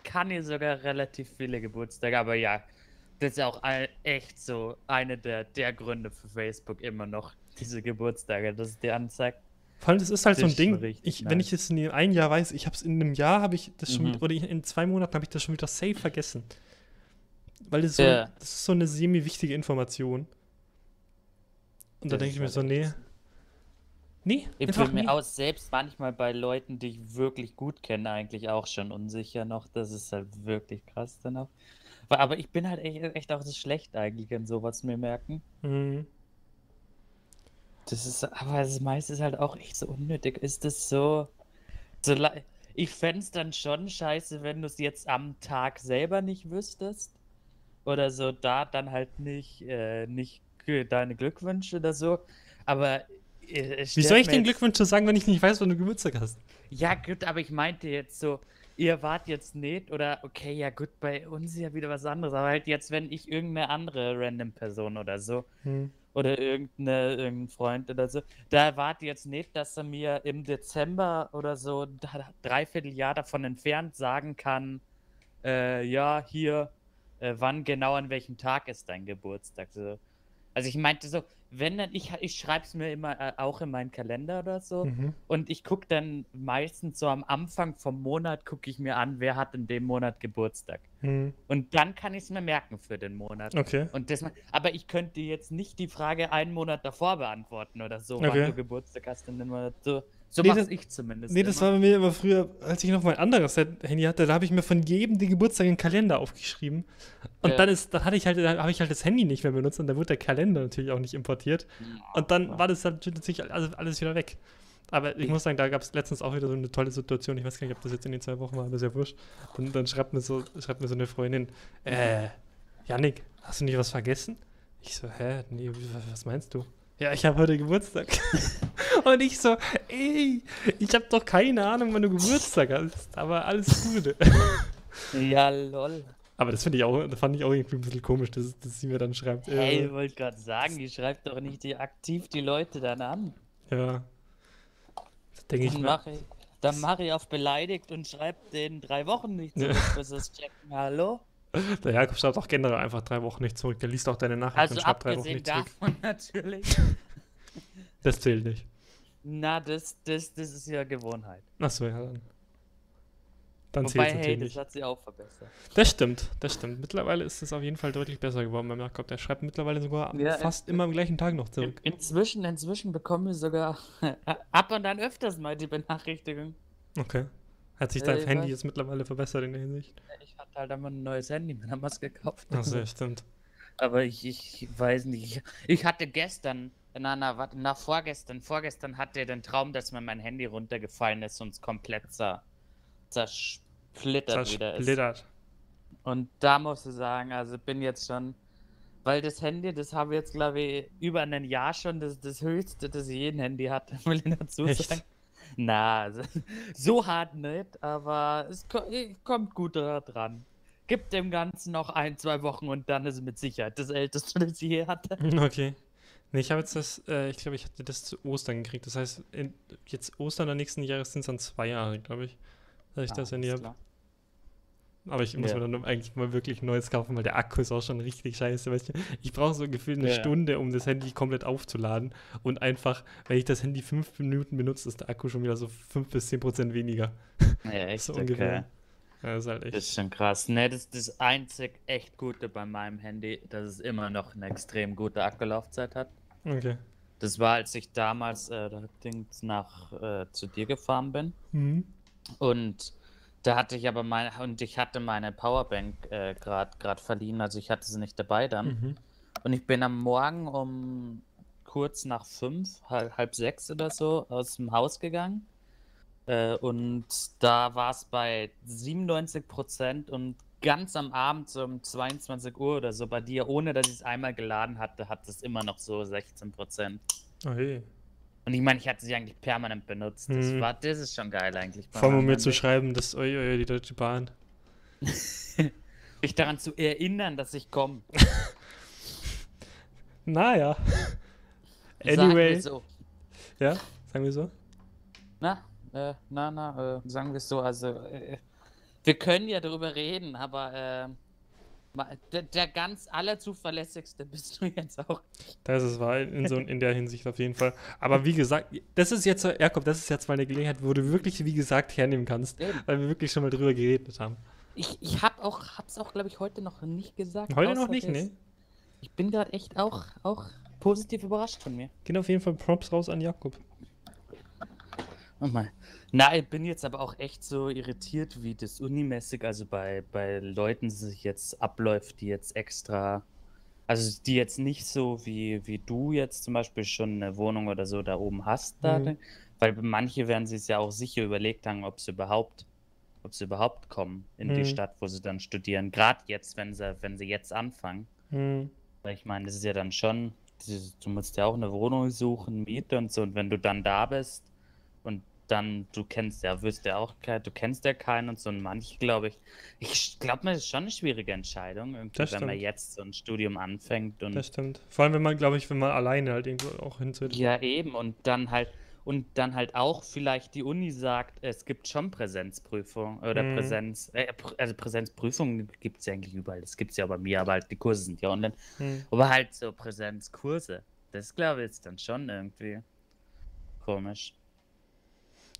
[SPEAKER 2] kann ich sogar relativ viele Geburtstage, aber ja, das ist auch echt so eine der, der Gründe für Facebook immer noch, diese Geburtstage, dass es dir anzeigt.
[SPEAKER 1] Vor allem, das ist halt das so ein Ding, ich, nice. wenn ich es in ein Jahr weiß, ich habe es in einem Jahr, habe ich das schon, mhm. oder in zwei Monaten habe ich das schon wieder safe vergessen. Weil das, so, ja. das ist so eine semi-wichtige Information. Und da denke ich mir so, nee. Nee,
[SPEAKER 2] ich bin mir aus, selbst manchmal bei Leuten, die ich wirklich gut kenne, eigentlich auch schon unsicher noch. Das ist halt wirklich krass dann auch. Aber ich bin halt echt, echt auch so schlecht eigentlich in sowas mir merken.
[SPEAKER 1] Mhm.
[SPEAKER 2] Das ist, aber das meiste ist halt auch echt so unnötig. Ist das so. so ich fände es dann schon scheiße, wenn du es jetzt am Tag selber nicht wüsstest. Oder so, da dann halt nicht, äh, nicht deine Glückwünsche oder so. Aber.
[SPEAKER 1] Äh, Wie soll ich den Glückwünsche sagen, wenn ich nicht weiß, wann du Geburtstag hast?
[SPEAKER 2] Ja, gut, aber ich meinte jetzt so, ihr wart jetzt nicht, oder okay, ja gut, bei uns ist ja wieder was anderes, aber halt jetzt, wenn ich irgendeine andere random Person oder so, hm. oder irgendeine, irgendein Freund oder so, da wart jetzt nicht, dass er mir im Dezember oder so dreiviertel Jahr davon entfernt sagen kann, äh, ja, hier, äh, wann genau an welchem Tag ist dein Geburtstag. So. Also ich meinte so, wenn dann, ich, ich schreibe es mir immer äh, auch in meinen Kalender oder so.
[SPEAKER 1] Mhm.
[SPEAKER 2] Und ich gucke dann meistens so am Anfang vom Monat, gucke ich mir an, wer hat in dem Monat Geburtstag.
[SPEAKER 1] Mhm.
[SPEAKER 2] Und dann kann ich es mir merken für den Monat.
[SPEAKER 1] Okay.
[SPEAKER 2] Und das, aber ich könnte jetzt nicht die Frage einen Monat davor beantworten oder so,
[SPEAKER 1] Okay.
[SPEAKER 2] wann du Geburtstag hast in dem Monat. So, so
[SPEAKER 1] Nee,
[SPEAKER 2] mache
[SPEAKER 1] das-
[SPEAKER 2] ich zumindest.
[SPEAKER 1] Nee, das
[SPEAKER 2] immer.
[SPEAKER 1] war bei mir immer früher, als ich noch mein anderes Handy hatte, da habe ich mir von jedem den Geburtstag einen Kalender aufgeschrieben. Und
[SPEAKER 2] Ja.
[SPEAKER 1] dann ist, dann hatte ich halt, habe ich halt das Handy nicht mehr benutzt und dann wurde der Kalender natürlich auch nicht importiert. Und dann war das halt natürlich alles, alles wieder weg. Aber ich
[SPEAKER 2] Ich-
[SPEAKER 1] muss sagen, da gab es letztens auch wieder so eine tolle Situation. Ich weiß gar nicht, ob das jetzt in den zwei Wochen war, aber ist ja wurscht. Dann, dann schreibt, mir so, schreibt mir so eine Freundin, äh, Janik, hast du nicht was vergessen? Ich so, hä? Nee, was meinst du? Ja, ich habe heute Geburtstag. Und ich so, ey, ich habe doch keine Ahnung, wann du Geburtstag hast, aber alles Gute.
[SPEAKER 2] Ja, lol.
[SPEAKER 1] Aber das finde ich auch, fand ich auch irgendwie ein bisschen komisch, dass, dass sie mir dann schreibt.
[SPEAKER 2] Hey,
[SPEAKER 1] äh,
[SPEAKER 2] ich wollte gerade sagen, die schreibt doch nicht die, aktiv die Leute dann an.
[SPEAKER 1] ja. Das denke ich
[SPEAKER 2] Dann
[SPEAKER 1] mir.
[SPEAKER 2] mache ich, dann mach ich auf beleidigt und schreibe den drei Wochen nicht
[SPEAKER 1] Ja.
[SPEAKER 2] zurück, bis sie es checken. Hallo?
[SPEAKER 1] Der Jakob schreibt auch generell einfach drei Wochen nicht zurück. Der liest auch deine Nachricht
[SPEAKER 2] Also
[SPEAKER 1] und schreibt drei Wochen nicht zurück.
[SPEAKER 2] natürlich.
[SPEAKER 1] Das zählt nicht.
[SPEAKER 2] Na, das, das, das ist ja Gewohnheit.
[SPEAKER 1] Achso, ja, dann. Dann
[SPEAKER 2] Wobei,
[SPEAKER 1] zählt es
[SPEAKER 2] hey,
[SPEAKER 1] natürlich
[SPEAKER 2] das
[SPEAKER 1] nicht.
[SPEAKER 2] hat sie auch verbessert.
[SPEAKER 1] Das stimmt, das stimmt. Mittlerweile ist es auf jeden Fall deutlich besser geworden beim Jakob. Der schreibt mittlerweile sogar
[SPEAKER 2] Ja,
[SPEAKER 1] fast immer am gleichen Tag noch
[SPEAKER 2] In,
[SPEAKER 1] zurück.
[SPEAKER 2] inzwischen, inzwischen bekommen wir sogar ab und an öfters mal die Benachrichtigung.
[SPEAKER 1] Okay. Hat sich
[SPEAKER 2] Äh,
[SPEAKER 1] dein
[SPEAKER 2] ich
[SPEAKER 1] Handy
[SPEAKER 2] weiß-
[SPEAKER 1] jetzt mittlerweile verbessert in der Hinsicht?
[SPEAKER 2] Ich hatte halt einmal ein neues Handy, mir haben was gekauft.
[SPEAKER 1] Achso, ja, stimmt.
[SPEAKER 2] Aber ich, ich weiß nicht. Ich, ich hatte gestern, na, na, warte, na, vorgestern, vorgestern hatte ich den Traum, dass mir mein Handy runtergefallen ist und es komplett zer, zersplittert wieder ist.
[SPEAKER 1] Zersplittert.
[SPEAKER 2] Und da muss ich sagen, also bin jetzt schon, weil das Handy, das habe ich jetzt, glaube ich, über ein Jahr schon, das, das höchste, das ich je ein Handy hatte, will ich dazu
[SPEAKER 1] Echt?
[SPEAKER 2] sagen. Na, also, so hart nicht, aber es ko kommt gut dran. Gibt dem Ganzen noch ein, zwei Wochen und dann ist es mit Sicherheit das älteste, das ich je hatte.
[SPEAKER 1] Okay. Nee, ich habe jetzt das, äh, ich glaube, ich hatte das zu Ostern gekriegt. Das heißt, in, jetzt Ostern der nächsten Jahres sind es dann zwei Jahre, glaube ich, dass ich das Handy
[SPEAKER 2] Alles
[SPEAKER 1] habe. Aber ich muss
[SPEAKER 2] Ja.
[SPEAKER 1] mir dann eigentlich mal wirklich ein neues kaufen, weil der Akku ist auch schon richtig scheiße. Weißt du? Ich brauche so gefühlt eine
[SPEAKER 2] Ja.
[SPEAKER 1] Stunde, um das Handy komplett aufzuladen. Und einfach, wenn ich das Handy fünf Minuten benutze, ist der Akku schon wieder so fünf bis zehn Prozent weniger.
[SPEAKER 2] Ja, echt,
[SPEAKER 1] So
[SPEAKER 2] okay.
[SPEAKER 1] ungefähr. Ja, das ist halt
[SPEAKER 2] Das
[SPEAKER 1] echt.
[SPEAKER 2] ist schon krass. Ne, das ist das einzig echt Gute bei meinem Handy, dass es immer noch eine extrem gute Akkulaufzeit hat.
[SPEAKER 1] Okay.
[SPEAKER 2] Das war, als ich damals äh, nach äh, zu dir gefahren bin.
[SPEAKER 1] Mhm.
[SPEAKER 2] Und da hatte ich aber meine, und ich hatte meine Powerbank äh, gerade gerade verliehen, also ich hatte sie nicht dabei dann.
[SPEAKER 1] Mhm.
[SPEAKER 2] Und ich bin am Morgen um kurz nach fünf, halb, halb sechs oder so aus dem Haus gegangen. Äh, und da war es bei 97 Prozent und ganz am Abend so um 22 Uhr oder so bei dir, ohne dass ich es einmal geladen hatte, hat es immer noch so 16 Prozent.
[SPEAKER 1] Oh, hey.
[SPEAKER 2] Und ich meine, ich hatte sie eigentlich permanent benutzt. Das,
[SPEAKER 1] Mhm.
[SPEAKER 2] war, das ist schon geil eigentlich.
[SPEAKER 1] Vor allem, um mir zu schreiben, dass, oi, oi, die Deutsche Bahn.
[SPEAKER 2] Mich daran zu erinnern, dass ich komme.
[SPEAKER 1] Naja.
[SPEAKER 2] Sagen
[SPEAKER 1] Anyway.
[SPEAKER 2] wir so.
[SPEAKER 1] Ja, sagen wir so.
[SPEAKER 2] Na, äh, na, na, äh, sagen wir es so. Also, äh, wir können ja darüber reden, aber äh, ma- der, der ganz allerzuverlässigste bist du jetzt auch.
[SPEAKER 1] Das ist wahr, in, so, in der Hinsicht auf jeden Fall. Aber wie gesagt, das ist jetzt, Jakob, das ist jetzt mal eine Gelegenheit, wo du wirklich, wie gesagt, hernehmen kannst,
[SPEAKER 2] Eben.
[SPEAKER 1] weil wir wirklich schon mal drüber geredet haben.
[SPEAKER 2] Ich, ich hab auch, hab's auch, glaube ich, heute noch nicht gesagt.
[SPEAKER 1] Heute noch nicht, ne?
[SPEAKER 2] Ich bin gerade echt auch, auch positiv überrascht von mir.
[SPEAKER 1] Gehen auf jeden Fall Props raus an Jakob.
[SPEAKER 2] Mein. Na, ich bin jetzt aber auch echt so irritiert, wie das unimäßig, also bei, bei Leuten sich jetzt abläuft, die jetzt extra, also die jetzt nicht so wie, wie du jetzt zum Beispiel schon eine Wohnung oder so da oben hast, da,
[SPEAKER 1] Mhm.
[SPEAKER 2] weil manche werden sich ja auch sicher überlegt haben, ob sie überhaupt, ob sie überhaupt kommen in die
[SPEAKER 1] Mhm.
[SPEAKER 2] Stadt, wo sie dann studieren. Gerade jetzt, wenn sie, wenn sie jetzt anfangen.
[SPEAKER 1] Hm.
[SPEAKER 2] Weil ich meine, das ist ja dann schon, du musst ja auch eine Wohnung suchen, Miete und so. Und wenn du dann da bist dann, du kennst ja, wirst ja auch du kennst ja keinen und so. Und manche, glaube ich, ich glaube, das ist schon eine schwierige Entscheidung, irgendwie,
[SPEAKER 1] Das
[SPEAKER 2] wenn man
[SPEAKER 1] stimmt.
[SPEAKER 2] jetzt so ein Studium anfängt und
[SPEAKER 1] Das stimmt. Vor allem, wenn man, glaube ich, wenn man alleine halt irgendwo auch hinzieht.
[SPEAKER 2] ja, eben. Und dann halt, und dann halt auch vielleicht die Uni sagt, es gibt schon Präsenzprüfung oder
[SPEAKER 1] Mhm.
[SPEAKER 2] Präsenz, äh, also Präsenzprüfungen gibt es ja eigentlich überall. Das gibt es ja bei mir, aber halt die Kurse sind ja online.
[SPEAKER 1] Hm.
[SPEAKER 2] Aber halt so Präsenzkurse, das glaube ich ist dann schon irgendwie komisch.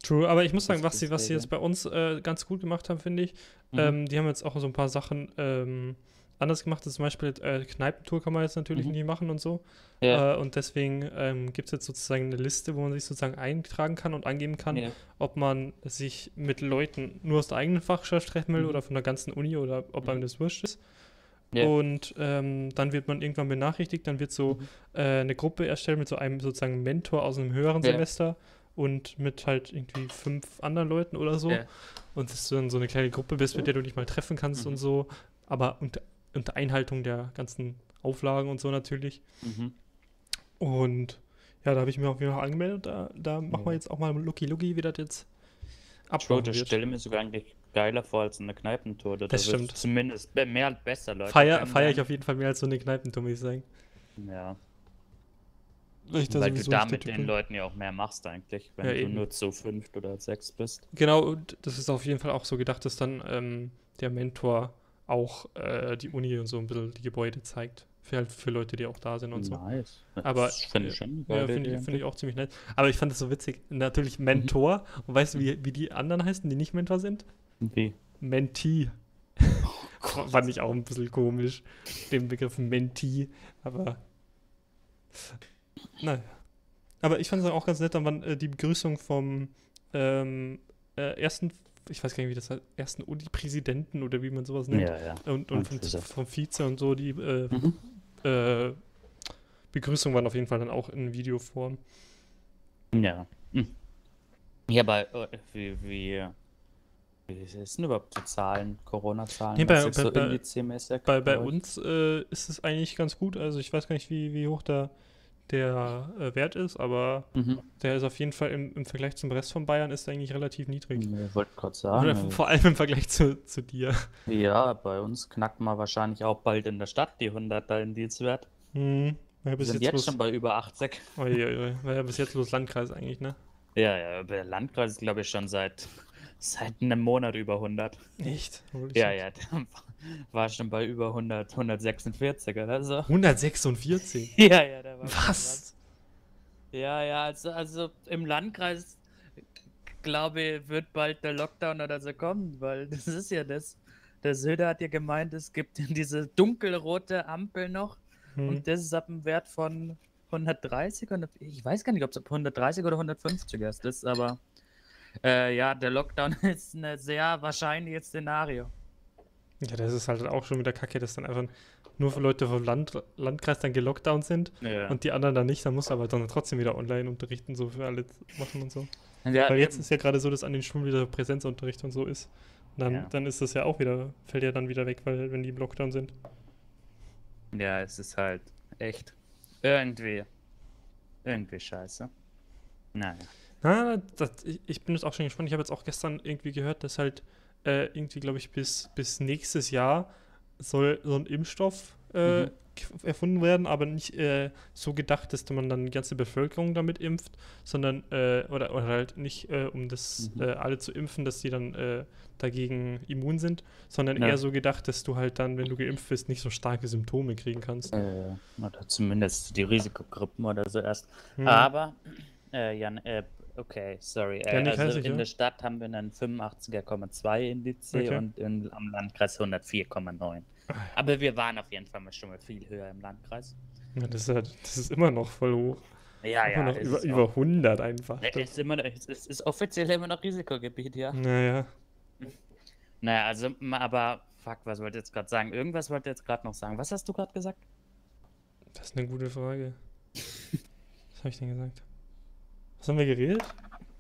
[SPEAKER 1] True, aber ich muss sagen, was sie, was sie jetzt bei uns äh, ganz gut gemacht haben, finde ich,
[SPEAKER 2] Mhm.
[SPEAKER 1] ähm, die haben jetzt auch so ein paar Sachen ähm, anders gemacht. Zum Beispiel äh, Kneipentour kann man jetzt natürlich
[SPEAKER 2] Mhm.
[SPEAKER 1] nicht machen und so.
[SPEAKER 2] Ja.
[SPEAKER 1] Äh, und deswegen ähm, gibt es jetzt sozusagen eine Liste, wo man sich sozusagen eintragen kann und angeben kann,
[SPEAKER 2] Ja.
[SPEAKER 1] ob man sich mit Leuten nur aus der eigenen Fachschaft treffen will
[SPEAKER 2] Mhm.
[SPEAKER 1] oder von der ganzen Uni oder ob einem
[SPEAKER 2] Mhm.
[SPEAKER 1] das wurscht ist.
[SPEAKER 2] Ja.
[SPEAKER 1] Und ähm, dann wird man irgendwann benachrichtigt, dann wird so
[SPEAKER 2] Mhm.
[SPEAKER 1] äh, eine Gruppe erstellt mit so einem sozusagen Mentor aus einem höheren
[SPEAKER 2] Ja.
[SPEAKER 1] Semester und mit halt irgendwie fünf anderen Leuten oder so.
[SPEAKER 2] Ja.
[SPEAKER 1] Und dass du dann so eine kleine Gruppe bist, mit der du dich mal treffen kannst
[SPEAKER 2] Mhm.
[SPEAKER 1] und so, aber unter, unter Einhaltung der ganzen Auflagen und so natürlich.
[SPEAKER 2] Mhm.
[SPEAKER 1] Und ja, da habe ich mir auf jeden Fall angemeldet. Da, da machen wir
[SPEAKER 2] Ja.
[SPEAKER 1] jetzt auch mal Lucky Lucky, wie das jetzt ablaufen
[SPEAKER 2] das
[SPEAKER 1] wird.
[SPEAKER 2] stelle mir sogar eigentlich geiler vor als eine Kneipentour. Da
[SPEAKER 1] Das stimmt.
[SPEAKER 2] Zumindest mehr und besser Leute.
[SPEAKER 1] Feier, feier ich auf jeden Fall mehr als so eine Kneipentour, muss ich sagen.
[SPEAKER 2] Ja,
[SPEAKER 1] Da
[SPEAKER 2] weil du
[SPEAKER 1] sowieso nicht
[SPEAKER 2] da
[SPEAKER 1] der
[SPEAKER 2] mit
[SPEAKER 1] Typ
[SPEAKER 2] den. Leuten ja auch mehr machst eigentlich, wenn
[SPEAKER 1] Ja,
[SPEAKER 2] du
[SPEAKER 1] eben.
[SPEAKER 2] nur zu fünft oder sechs bist.
[SPEAKER 1] Genau, das ist auf jeden Fall auch so gedacht, dass dann ähm, der Mentor auch äh, die Uni und so ein bisschen die Gebäude zeigt. Für, halt für Leute, die auch da sind und so.
[SPEAKER 2] Nice.
[SPEAKER 1] Aber,
[SPEAKER 2] Das finde ich schon
[SPEAKER 1] Ja, finde ich, find ich auch ziemlich nett. Aber ich fand das so witzig. Natürlich Mentor. Und weißt du, wie, wie die anderen heißen, die nicht Mentor sind?
[SPEAKER 2] Wie?
[SPEAKER 1] Mentee. fand ich auch ein bisschen komisch, den Begriff Mentee. Aber naja. Aber ich fand es auch ganz nett, dann war äh, die Begrüßung vom ähm, äh, ersten, ich weiß gar nicht, wie das heißt, ersten Uni-Präsidenten oder wie man sowas nennt.
[SPEAKER 2] Ja, ja.
[SPEAKER 1] Und, und
[SPEAKER 2] Und
[SPEAKER 1] vom,
[SPEAKER 2] Vize.
[SPEAKER 1] vom Vize und so, die äh,
[SPEAKER 2] Mhm.
[SPEAKER 1] äh, Begrüßung waren auf jeden Fall dann auch in Videoform.
[SPEAKER 2] Ja. Hm. Ja, aber äh, wie, wie, wie denn überhaupt die Zahlen, Corona-Zahlen?
[SPEAKER 1] Nee, bei- bei-
[SPEAKER 2] so
[SPEAKER 1] bei- Bei, uns äh, ist es eigentlich ganz gut. Also ich weiß gar nicht, wie, wie hoch da der äh, Wert ist, aber
[SPEAKER 2] Mhm.
[SPEAKER 1] der ist auf jeden Fall im, im Vergleich zum Rest von Bayern ist eigentlich relativ niedrig.
[SPEAKER 2] Ich wollte gerade
[SPEAKER 1] Oder
[SPEAKER 2] sagen.
[SPEAKER 1] vor allem im Vergleich zu, zu dir.
[SPEAKER 2] Ja, bei uns knackt man wahrscheinlich auch bald in der Stadt die 100er Indizwert.
[SPEAKER 1] Hm. War ja
[SPEAKER 2] Wir
[SPEAKER 1] bis
[SPEAKER 2] sind
[SPEAKER 1] jetzt,
[SPEAKER 2] jetzt schon bei über 80.
[SPEAKER 1] Oi, oi, oi. War ja bis jetzt bloß Landkreis eigentlich, ne?
[SPEAKER 2] Ja, ja, der Landkreis ist, glaube ich, schon seit, seit einem Monat über 100.
[SPEAKER 1] Echt? Holy
[SPEAKER 2] Ja,
[SPEAKER 1] shit.
[SPEAKER 2] ja, der war schon bei über 100, 146 oder so.
[SPEAKER 1] 146.
[SPEAKER 2] Ja, ja, der war
[SPEAKER 1] Was?
[SPEAKER 2] Ja, ja, also, also im Landkreis, glaube ich, wird bald der Lockdown oder so kommen, weil das ist ja das. Der Söder hat ja gemeint, es gibt diese dunkelrote Ampel noch
[SPEAKER 1] Hm.
[SPEAKER 2] und das ist ab einem Wert von 130 oder ich weiß gar nicht, ob es ab 130 oder 150 ist, das ist aber äh, ja, der Lockdown ist ein sehr wahrscheinliches Szenario.
[SPEAKER 1] Ja, das ist halt auch schon wieder kacke, dass dann einfach nur für Leute vom Land, Landkreis dann gelockdown sind
[SPEAKER 2] Ja,
[SPEAKER 1] und die anderen dann nicht. Dann muss aber dann trotzdem wieder online unterrichten, so für alle machen und so.
[SPEAKER 2] ja
[SPEAKER 1] Weil jetzt
[SPEAKER 2] eben.
[SPEAKER 1] ist ja gerade so, dass an den Schulen wieder Präsenzunterricht und so ist. Und dann,
[SPEAKER 2] Ja.
[SPEAKER 1] dann ist das ja auch wieder, fällt ja dann wieder weg, weil wenn die im Lockdown sind.
[SPEAKER 2] Ja, es ist halt echt irgendwie, irgendwie scheiße. Naja.
[SPEAKER 1] Na, das, ich, bin jetzt auch schon gespannt. Ich habe jetzt auch gestern irgendwie gehört, dass halt äh, irgendwie, glaube ich, bis, bis nächstes Jahr soll so ein Impfstoff äh,
[SPEAKER 2] Mhm.
[SPEAKER 1] erfunden werden, aber nicht äh, so gedacht, dass man dann die ganze Bevölkerung damit impft, sondern äh, oder, oder halt nicht, äh, um das
[SPEAKER 2] Mhm.
[SPEAKER 1] äh, alle zu impfen, dass die dann dagegen immun sind, sondern
[SPEAKER 2] Ja.
[SPEAKER 1] eher so gedacht, dass du halt dann, wenn du geimpft bist, nicht so starke Symptome kriegen kannst.
[SPEAKER 2] Oder zumindest die Risikogruppen oder so erst.
[SPEAKER 1] Hm.
[SPEAKER 2] Aber, äh, Jan, äh, okay, sorry. Äh, also in der Stadt haben wir einen 85,2 Indiz
[SPEAKER 1] Okay.
[SPEAKER 2] und in, am Landkreis 104,9.
[SPEAKER 1] Ah.
[SPEAKER 2] Aber wir waren auf jeden Fall mal schon mal viel höher im Landkreis.
[SPEAKER 1] Ja, das, ist halt, das ist immer noch voll hoch.
[SPEAKER 2] Ja,
[SPEAKER 1] immer
[SPEAKER 2] ja.
[SPEAKER 1] noch über, über
[SPEAKER 2] auch-
[SPEAKER 1] 100 einfach.
[SPEAKER 2] es ist, immer, es ist, ist offiziell immer noch Risikogebiet, ja.
[SPEAKER 1] Naja.
[SPEAKER 2] Naja, also, aber, fuck, was wollte ich jetzt gerade sagen? Irgendwas wollte ich jetzt gerade noch sagen. Was hast du gerade gesagt?
[SPEAKER 1] Das ist eine gute Frage. Was habe ich denn gesagt? Was haben wir geredet?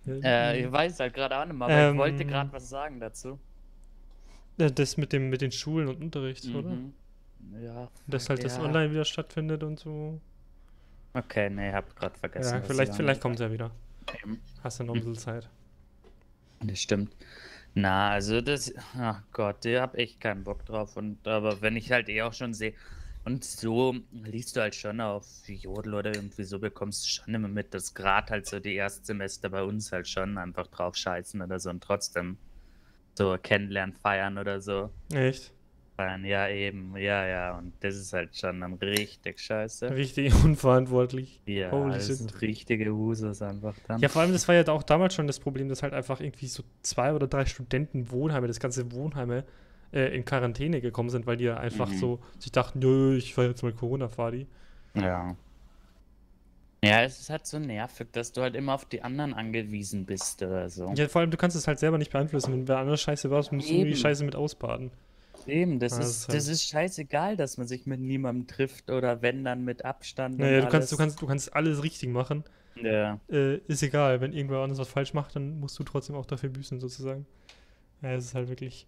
[SPEAKER 2] Äh, ich weiß halt gerade auch nicht mehr, aber ich wollte
[SPEAKER 1] Ähm,
[SPEAKER 2] gerade was sagen dazu.
[SPEAKER 1] Das mit dem mit den Schulen und Unterricht, oder?
[SPEAKER 2] Mhm. Ja.
[SPEAKER 1] Dass halt das
[SPEAKER 2] ja.
[SPEAKER 1] online wieder stattfindet und so.
[SPEAKER 2] Okay, nee, hab gerade vergessen.
[SPEAKER 1] Ja, vielleicht,
[SPEAKER 2] ich
[SPEAKER 1] vielleicht kommt es ja wieder. Hast du noch ein bisschen Zeit.
[SPEAKER 2] Das stimmt. Na, also das, ach Gott, ich hab echt keinen Bock drauf. Und aber wenn ich halt eh auch schon sehe, Und so liest du halt schon auf Jodel oder irgendwie so, bekommst du schon immer mit, dass gerade halt so die Erstsemester bei uns halt schon einfach drauf scheißen oder so und trotzdem so kennenlernen, feiern oder so.
[SPEAKER 1] Echt?
[SPEAKER 2] Feiern, ja eben, ja, ja. Und das ist halt schon dann richtig scheiße.
[SPEAKER 1] Richtig unverantwortlich.
[SPEAKER 2] Ja,
[SPEAKER 1] Holy
[SPEAKER 2] das
[SPEAKER 1] shit.
[SPEAKER 2] sind richtige Husos einfach dann.
[SPEAKER 1] Ja, vor allem, das war ja auch damals schon das Problem, dass halt einfach irgendwie so zwei oder drei Studentenwohnheime, das ganze Wohnheime, äh, in Quarantäne gekommen sind, weil die ja einfach
[SPEAKER 2] Mhm.
[SPEAKER 1] so sich dachten, nö, ich war jetzt mal Corona-Fadi.
[SPEAKER 2] Ja. Ja, es ist halt so nervig, dass du halt immer auf die anderen angewiesen bist oder so.
[SPEAKER 1] Ja, vor allem, du kannst es halt selber nicht beeinflussen. Wenn wer anders scheiße war, musst du die
[SPEAKER 2] Eben.
[SPEAKER 1] Scheiße mit ausbaden.
[SPEAKER 2] Eben, das
[SPEAKER 1] Ja, das
[SPEAKER 2] ist,
[SPEAKER 1] ist halt-
[SPEAKER 2] das ist scheißegal, dass man sich mit niemandem trifft oder wenn dann mit Abstand.
[SPEAKER 1] Naja,
[SPEAKER 2] und
[SPEAKER 1] du kannst, du
[SPEAKER 2] alles.
[SPEAKER 1] kannst, du kannst alles richtig machen.
[SPEAKER 2] Ja.
[SPEAKER 1] Äh, ist egal, wenn irgendwer anders was falsch macht, dann musst du trotzdem auch dafür büßen, sozusagen. Ja, es ist halt wirklich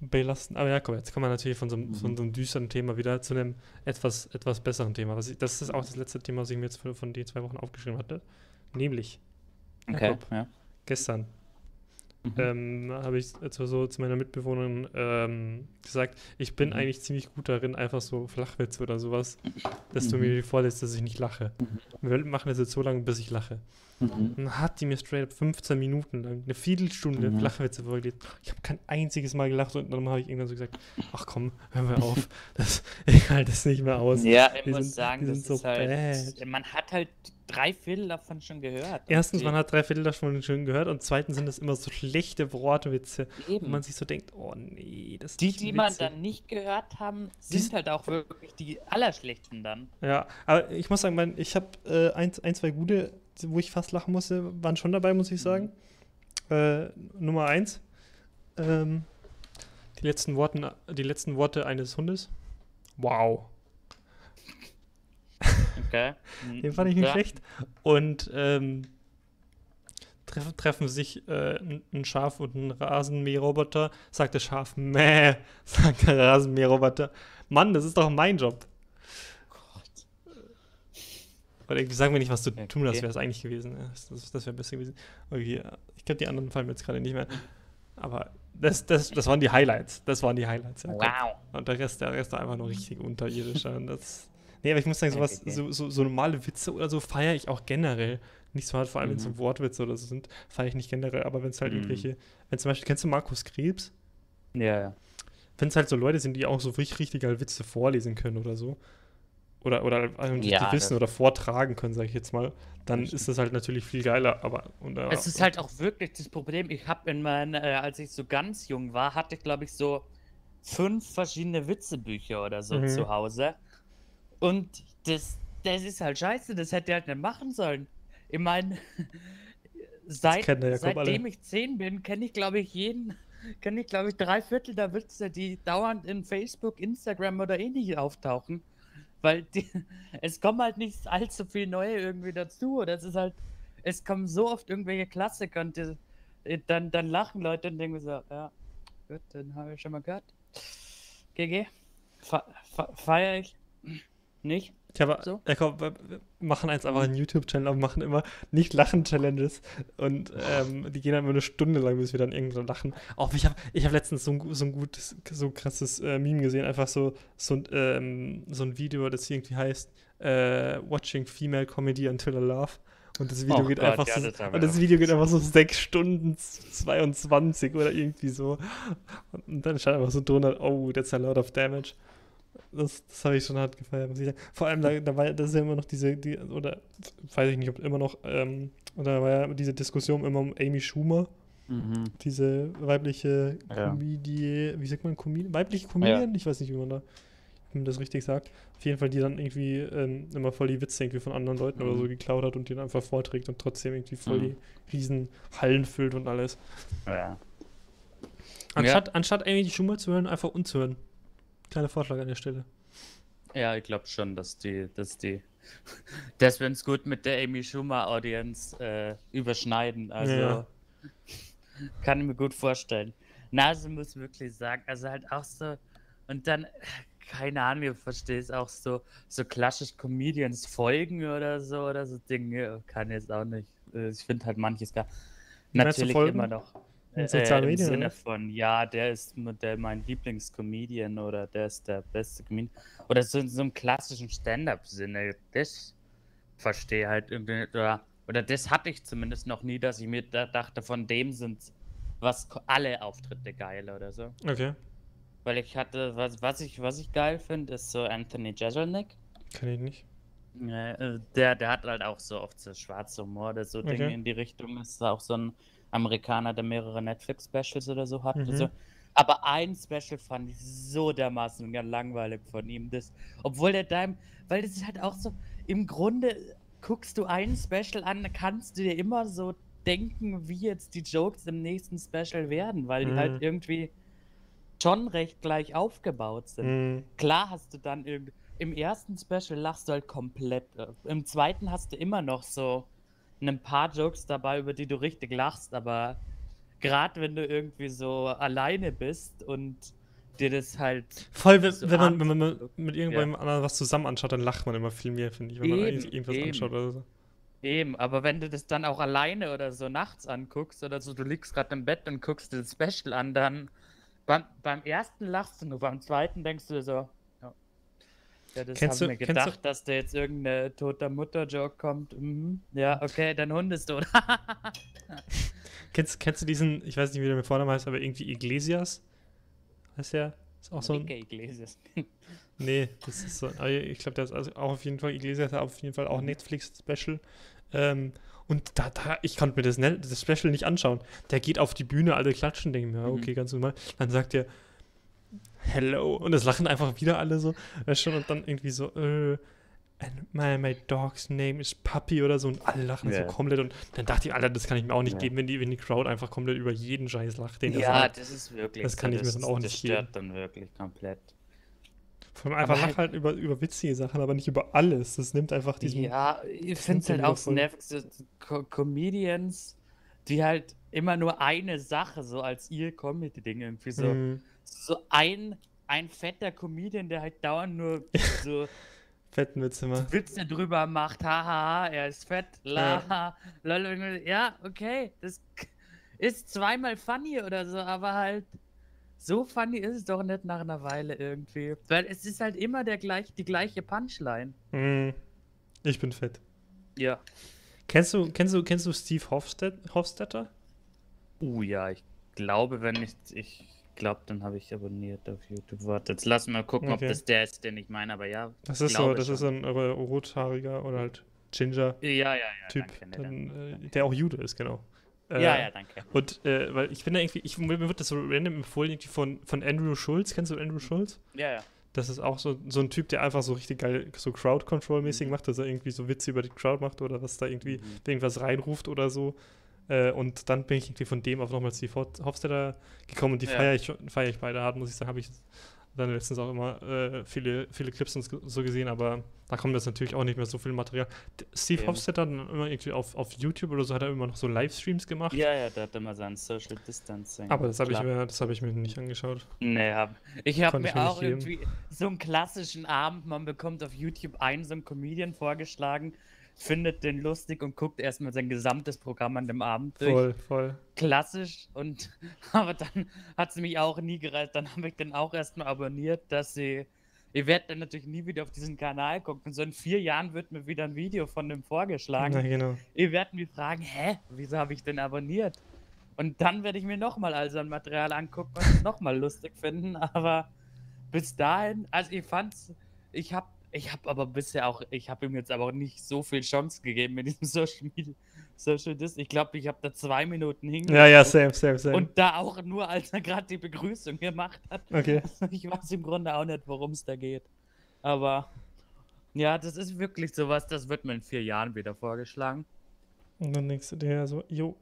[SPEAKER 1] belastend. Aber ja, komm, jetzt kommen wir natürlich von so, einem, von
[SPEAKER 2] Mhm.
[SPEAKER 1] so einem düsteren Thema wieder zu einem etwas, etwas besseren Thema. Was ich, das ist auch das letzte Thema, was ich mir jetzt von, von den zwei Wochen aufgeschrieben hatte. Nämlich,
[SPEAKER 2] Okay.
[SPEAKER 1] Jakob.
[SPEAKER 2] Ja.
[SPEAKER 1] gestern
[SPEAKER 2] Mhm.
[SPEAKER 1] ähm, habe ich zu, so zu meiner Mitbewohnerin ähm, gesagt, ich bin
[SPEAKER 2] Mhm.
[SPEAKER 1] eigentlich ziemlich gut darin, einfach so Flachwitze oder sowas, dass du
[SPEAKER 2] Mhm.
[SPEAKER 1] mir vorlässt, dass ich nicht lache.
[SPEAKER 2] Mhm.
[SPEAKER 1] Wir machen das jetzt so lange, bis ich lache.
[SPEAKER 2] Mhm.
[SPEAKER 1] Dann hat die mir straight up 15 Minuten lang, eine Viertelstunde
[SPEAKER 2] Mhm.
[SPEAKER 1] Flachwitze vorgelesen. Ich habe kein einziges Mal gelacht und dann habe ich irgendwann so gesagt, ach komm, hör mal auf, das, ich halte das nicht mehr aus.
[SPEAKER 2] Ja, ich
[SPEAKER 1] Die
[SPEAKER 2] muss
[SPEAKER 1] sind-
[SPEAKER 2] sagen, das
[SPEAKER 1] sind so
[SPEAKER 2] ist halt.
[SPEAKER 1] bad.
[SPEAKER 2] Man hat halt drei Viertel davon schon gehört.
[SPEAKER 1] Erstens, man hat drei Viertel davon schon gehört und zweitens sind das immer so schlechte Wortwitze, wo man sich so denkt, oh nee, das ist
[SPEAKER 2] Die,
[SPEAKER 1] nicht
[SPEAKER 2] die man dann nicht gehört haben, sind halt auch wirklich die allerschlechten dann.
[SPEAKER 1] Ja, aber ich muss sagen, mein, ich habe äh, ein, ein, zwei gute, wo ich fast lachen musste, waren schon dabei, muss ich sagen. Äh, Nummer eins, ähm, die, letzten Worten, die letzten Worte eines Hundes. Wow,
[SPEAKER 2] Okay.
[SPEAKER 1] den fand ich nicht
[SPEAKER 2] Ja.
[SPEAKER 1] schlecht. Und ähm, treff, treffen sich äh, ein, Schaf und ein Rasenmäherroboter, sagt das Schaf, meh, sagt der Rasenmäherroboter, Mann, das ist doch mein Job.
[SPEAKER 2] Gott.
[SPEAKER 1] Oder irgendwie sagen wir nicht, was du tun hast,
[SPEAKER 2] Okay.
[SPEAKER 1] wäre es eigentlich gewesen. Das, das, das wäre besser gewesen. Okay, ich glaube, die anderen fallen mir jetzt gerade nicht mehr. Aber das, das, das waren die Highlights. Das waren die Highlights. Ja.
[SPEAKER 2] Wow.
[SPEAKER 1] Und der Rest, der Rest war einfach nur richtig unterirdisch. Und das, nee, aber ich muss sagen, sowas,
[SPEAKER 2] Okay.
[SPEAKER 1] so, so, so normale Witze oder so feiere ich auch generell. Nicht so hart, vor allem wenn es
[SPEAKER 2] Mhm.
[SPEAKER 1] so Wortwitze oder so sind, feiere ich nicht generell. Aber wenn es halt
[SPEAKER 2] Mhm.
[SPEAKER 1] irgendwelche, wenn zum Beispiel, kennst du Markus Krebs?
[SPEAKER 2] Ja, ja.
[SPEAKER 1] Wenn es halt so Leute sind, die auch so richtig, richtig geil Witze vorlesen können oder so. Oder, oder die
[SPEAKER 2] Ja,
[SPEAKER 1] wissen
[SPEAKER 2] das-
[SPEAKER 1] oder vortragen können, sage ich jetzt mal, dann
[SPEAKER 2] Das
[SPEAKER 1] ist das halt natürlich viel geiler. Aber und, äh,
[SPEAKER 2] Es ist halt auch wirklich das Problem. Ich habe in meinen, äh, als ich so ganz jung war, hatte ich glaube ich so fünf verschiedene Witzebücher oder so
[SPEAKER 1] Mhm.
[SPEAKER 2] zu Hause. Und das, das ist halt scheiße. Das hätte er halt nicht machen sollen. Ich meine, seit, seitdem
[SPEAKER 1] alle.
[SPEAKER 2] ich zehn bin, kenne ich glaube ich jeden, kenne ich glaube ich drei Viertel der Witze, die dauernd in Facebook, Instagram oder ähnlich auftauchen. Weil die, es kommen halt nicht allzu viel neue irgendwie dazu. Oder es ist halt, es kommen so oft irgendwelche Klassiker und die, dann, dann lachen Leute und denken so, ja, gut, dann habe ich schon mal gehört. GG, fe fe feiere ich nicht.
[SPEAKER 1] Ja, aber
[SPEAKER 2] So?
[SPEAKER 1] ja, komm, wir wir machen eins einfach einen YouTube-Channel und machen immer nicht Lachen-Challenges. Und ähm, die gehen dann immer eine Stunde lang, bis wir dann irgendwann lachen. Auch ich habe ich hab letztens so ein, so ein gutes, so krasses äh, Meme gesehen. Einfach so, so, ein, ähm, so ein Video, das irgendwie heißt äh, Watching Female Comedy Until I Laugh. Und das Video
[SPEAKER 2] Oh
[SPEAKER 1] geht
[SPEAKER 2] Gott,
[SPEAKER 1] einfach
[SPEAKER 2] ja,
[SPEAKER 1] so,
[SPEAKER 2] das
[SPEAKER 1] und das Video geht einfach so 6 Stunden 22 oder irgendwie so. Und dann stand einfach so drunter, oh, that's a lot of damage. Das, das habe ich schon hart gefeiert, muss ich sagen. Vor allem, da, da war das ist ja immer noch diese, die, oder weiß ich nicht, ob immer noch, ähm, oder da war ja diese Diskussion immer um Amy Schumer,
[SPEAKER 2] Mhm.
[SPEAKER 1] diese weibliche
[SPEAKER 2] Ja.
[SPEAKER 1] Comedie, wie sagt man, Comedian? Weibliche Comedian? Ich weiß nicht, wie man da wie man das richtig sagt. Auf jeden Fall, die dann irgendwie ähm, immer voll die Witze irgendwie von anderen Leuten oder
[SPEAKER 2] Mhm.
[SPEAKER 1] so geklaut hat und die dann einfach vorträgt und trotzdem irgendwie voll
[SPEAKER 2] Mhm.
[SPEAKER 1] die riesen Hallen füllt und alles.
[SPEAKER 2] Ja.
[SPEAKER 1] Anstatt, anstatt Amy Schumer zu hören, einfach unzuhören. Kleiner Vorschlag an der Stelle.
[SPEAKER 2] Ja, ich glaube schon, dass die, dass die, dass wir uns gut mit der Amy Schumer Audience äh, überschneiden. Also
[SPEAKER 1] Ja.
[SPEAKER 2] kann ich mir gut vorstellen. Na, also muss wirklich sagen, also halt auch so und dann keine Ahnung, ich verstehe es auch so so klassisch Comedians folgen oder so oder so Dinge kann ich jetzt auch nicht. Äh, Ich finde halt manches gar natürlich immer noch.
[SPEAKER 1] In
[SPEAKER 2] Äh,
[SPEAKER 1] sozialen
[SPEAKER 2] Im
[SPEAKER 1] Medien,
[SPEAKER 2] Sinne
[SPEAKER 1] oder?
[SPEAKER 2] von, ja, der ist der mein Lieblingscomedian oder der ist der beste Comedian. Oder so in so einem klassischen Stand-up-Sinne. Das verstehe halt irgendwie. Oder, oder das hatte ich zumindest noch nie, dass ich mir da dachte, von dem sind was alle Auftritte geil oder so.
[SPEAKER 1] Okay,
[SPEAKER 2] Weil ich hatte, was, was ich, was ich geil finde, ist so Anthony Jeselnik.
[SPEAKER 1] kann ich nicht.
[SPEAKER 2] Äh, der, der hat halt auch so oft so schwarze Humor oder so Dinge
[SPEAKER 1] Okay.
[SPEAKER 2] in die Richtung. Ist auch so ein Amerikaner, der mehrere Netflix-Specials oder so hat.
[SPEAKER 1] Mhm.
[SPEAKER 2] Also, aber ein Special fand ich so dermaßen langweilig von ihm. Das, obwohl der da, weil das ist halt auch so, im Grunde guckst du ein Special an, kannst du dir immer so denken, wie jetzt die Jokes im nächsten Special werden, weil die
[SPEAKER 1] Mhm.
[SPEAKER 2] halt irgendwie schon recht gleich aufgebaut sind.
[SPEAKER 1] Mhm.
[SPEAKER 2] Klar hast du dann irg- im ersten Special lachst du halt komplett. äh, Im zweiten hast du immer noch so ein paar Jokes dabei, über die du richtig lachst, aber gerade wenn du irgendwie so alleine bist und dir das halt.
[SPEAKER 1] Voll, wenn,
[SPEAKER 2] So
[SPEAKER 1] wenn, man, wenn man mit irgendjemandem anderen was zusammen anschaut, dann lacht man immer viel mehr, finde ich, wenn man
[SPEAKER 2] Eben,
[SPEAKER 1] eigentlich irgendwas
[SPEAKER 2] eben.
[SPEAKER 1] anschaut oder so.
[SPEAKER 2] Eben, aber wenn du das dann auch alleine oder so nachts anguckst oder so, du liegst gerade im Bett und guckst dir das Special an, dann beim, beim ersten lachst du nur, beim zweiten denkst du dir so, ja, das
[SPEAKER 1] Kennst
[SPEAKER 2] haben
[SPEAKER 1] du-
[SPEAKER 2] wir gedacht, dass da jetzt irgendeine toter Mutter-Joke kommt. Mhm. Ja, okay, dein Hund ist tot.
[SPEAKER 1] Kennst, kennst du diesen, ich weiß nicht, wie der mit Vornamen heißt, aber irgendwie Iglesias? Heißt der? Ist auch so ein.
[SPEAKER 2] Iglesias.
[SPEAKER 1] Nee, das ist so. Ich glaube, der ist also auch auf jeden Fall, Iglesias hat auf jeden Fall auch Netflix-Special. Ähm, und da, da, ich konnte mir das, das Special nicht anschauen. Der geht auf die Bühne, alle klatschen, denken mir,
[SPEAKER 2] Mhm.
[SPEAKER 1] okay, ganz normal. Dann sagt er, hello. Und es lachen einfach wieder alle so. Weißt schon, und dann irgendwie so, äh, and my, my dog's name is Puppy oder so. Und alle lachen
[SPEAKER 2] Ja.
[SPEAKER 1] so komplett. Und dann dachte ich, Alter, das kann ich mir auch nicht
[SPEAKER 2] Ja.
[SPEAKER 1] geben, wenn die, wenn die Crowd einfach komplett über jeden Scheiß lacht, den
[SPEAKER 2] Ja,
[SPEAKER 1] sagt.
[SPEAKER 2] das ist wirklich.
[SPEAKER 1] Das kann ich mir
[SPEAKER 2] das,
[SPEAKER 1] dann auch
[SPEAKER 2] das
[SPEAKER 1] nicht
[SPEAKER 2] stört
[SPEAKER 1] geben.
[SPEAKER 2] dann wirklich komplett.
[SPEAKER 1] Vor allem einfach
[SPEAKER 2] Aber
[SPEAKER 1] lach halt über, über witzige Sachen, aber nicht über alles. Das nimmt einfach diesen.
[SPEAKER 2] Ja, ich finde es halt auch so nervig, so Co Comedians, die halt immer nur eine Sache so als ihr Comedy-Ding irgendwie so.
[SPEAKER 1] Mhm.
[SPEAKER 2] So ein, ein fetter Comedian, der halt dauernd nur so
[SPEAKER 1] Fetten Witze immer.
[SPEAKER 2] Witze drüber macht, haha, er ist fett, la, lol, ja, okay, das ist zweimal funny oder so, aber halt so funny ist es doch nicht nach einer Weile irgendwie. Weil es ist halt immer der gleich, die gleiche Punchline.
[SPEAKER 1] Mhm. Ich bin fett.
[SPEAKER 2] Ja.
[SPEAKER 1] Kennst du, kennst du, kennst du Steve Hofstetter?
[SPEAKER 2] Uh, ja, ich glaube, wenn nicht, ich glaube, dann habe ich abonniert auf YouTube. Warte, jetzt lass mal gucken,
[SPEAKER 1] Okay.
[SPEAKER 2] ob das der ist, den ich meine, aber ja.
[SPEAKER 1] Das ist so, das ist
[SPEAKER 2] schon.
[SPEAKER 1] ein ro- rothaariger oder halt Ginger
[SPEAKER 2] Ja, ja, ja.
[SPEAKER 1] Typ,
[SPEAKER 2] danke, ne,
[SPEAKER 1] dann,
[SPEAKER 2] danke.
[SPEAKER 1] äh, der auch Jude ist, genau. Äh,
[SPEAKER 2] ja, ja, danke.
[SPEAKER 1] Und äh, weil ich bin da irgendwie, ich, mir wird das so random empfohlen, irgendwie von, von Andrew Schulz. Kennst du Andrew Schulz?
[SPEAKER 2] Ja, ja.
[SPEAKER 1] Das ist auch so, so ein Typ, der einfach so richtig geil so Crowd-Control-mäßig
[SPEAKER 2] Mhm.
[SPEAKER 1] macht, dass er irgendwie so Witze über die Crowd macht oder was da irgendwie
[SPEAKER 2] Mhm.
[SPEAKER 1] irgendwas reinruft oder so. Äh, und dann bin ich irgendwie von dem auf nochmal Steve Hot- Hofstetter gekommen und die
[SPEAKER 2] Ja.
[SPEAKER 1] feiere ich, feier ich beide hart, muss ich sagen. Habe ich dann letztens auch immer äh, viele, viele Clips und so gesehen, aber da kommt jetzt natürlich auch nicht mehr so viel Material. Steve
[SPEAKER 2] Eben.
[SPEAKER 1] Hofstetter hat dann immer irgendwie auf, auf YouTube oder so hat er immer noch so Livestreams gemacht.
[SPEAKER 2] Ja, ja, der hat immer sein Social Distancing.
[SPEAKER 1] Aber das habe ich, mir- das hab ich mir nicht angeschaut.
[SPEAKER 2] Nee, hab, ich habe mir
[SPEAKER 1] mir
[SPEAKER 2] auch irgendwie so einen klassischen Abend, man bekommt auf YouTube einen so einen Comedian vorgeschlagen, findet den lustig und guckt erstmal sein gesamtes Programm an dem Abend durch.
[SPEAKER 1] Voll, voll.
[SPEAKER 2] Klassisch und aber dann hat es mich auch nie gereizt. Dann habe ich den auch erstmal abonniert, dass sie. Ihr werdet dann natürlich nie wieder auf diesen Kanal gucken. So in vier Jahren wird mir wieder ein Video von dem vorgeschlagen.
[SPEAKER 1] Na, genau.
[SPEAKER 2] Ihr werdet mich fragen, hä, wieso habe ich den abonniert? Und dann werde ich mir nochmal all sein Material angucken und es nochmal lustig finden. Aber bis dahin, also ich fand's, ich habe ich habe aber bisher auch, ich habe ihm jetzt aber auch nicht so viel Chance gegeben mit diesem Social Media, Social Dis. Ich glaube, ich habe da zwei Minuten hingeguckt.
[SPEAKER 1] Ja, ja, same, same, same.
[SPEAKER 2] Und da auch nur, als er gerade die Begrüßung gemacht hat.
[SPEAKER 1] okay.
[SPEAKER 2] Ich weiß im Grunde auch nicht, worum es da geht. Aber ja, das ist wirklich sowas, das wird mir in vier Jahren wieder vorgeschlagen.
[SPEAKER 1] Und dann denkst du dir so, jo,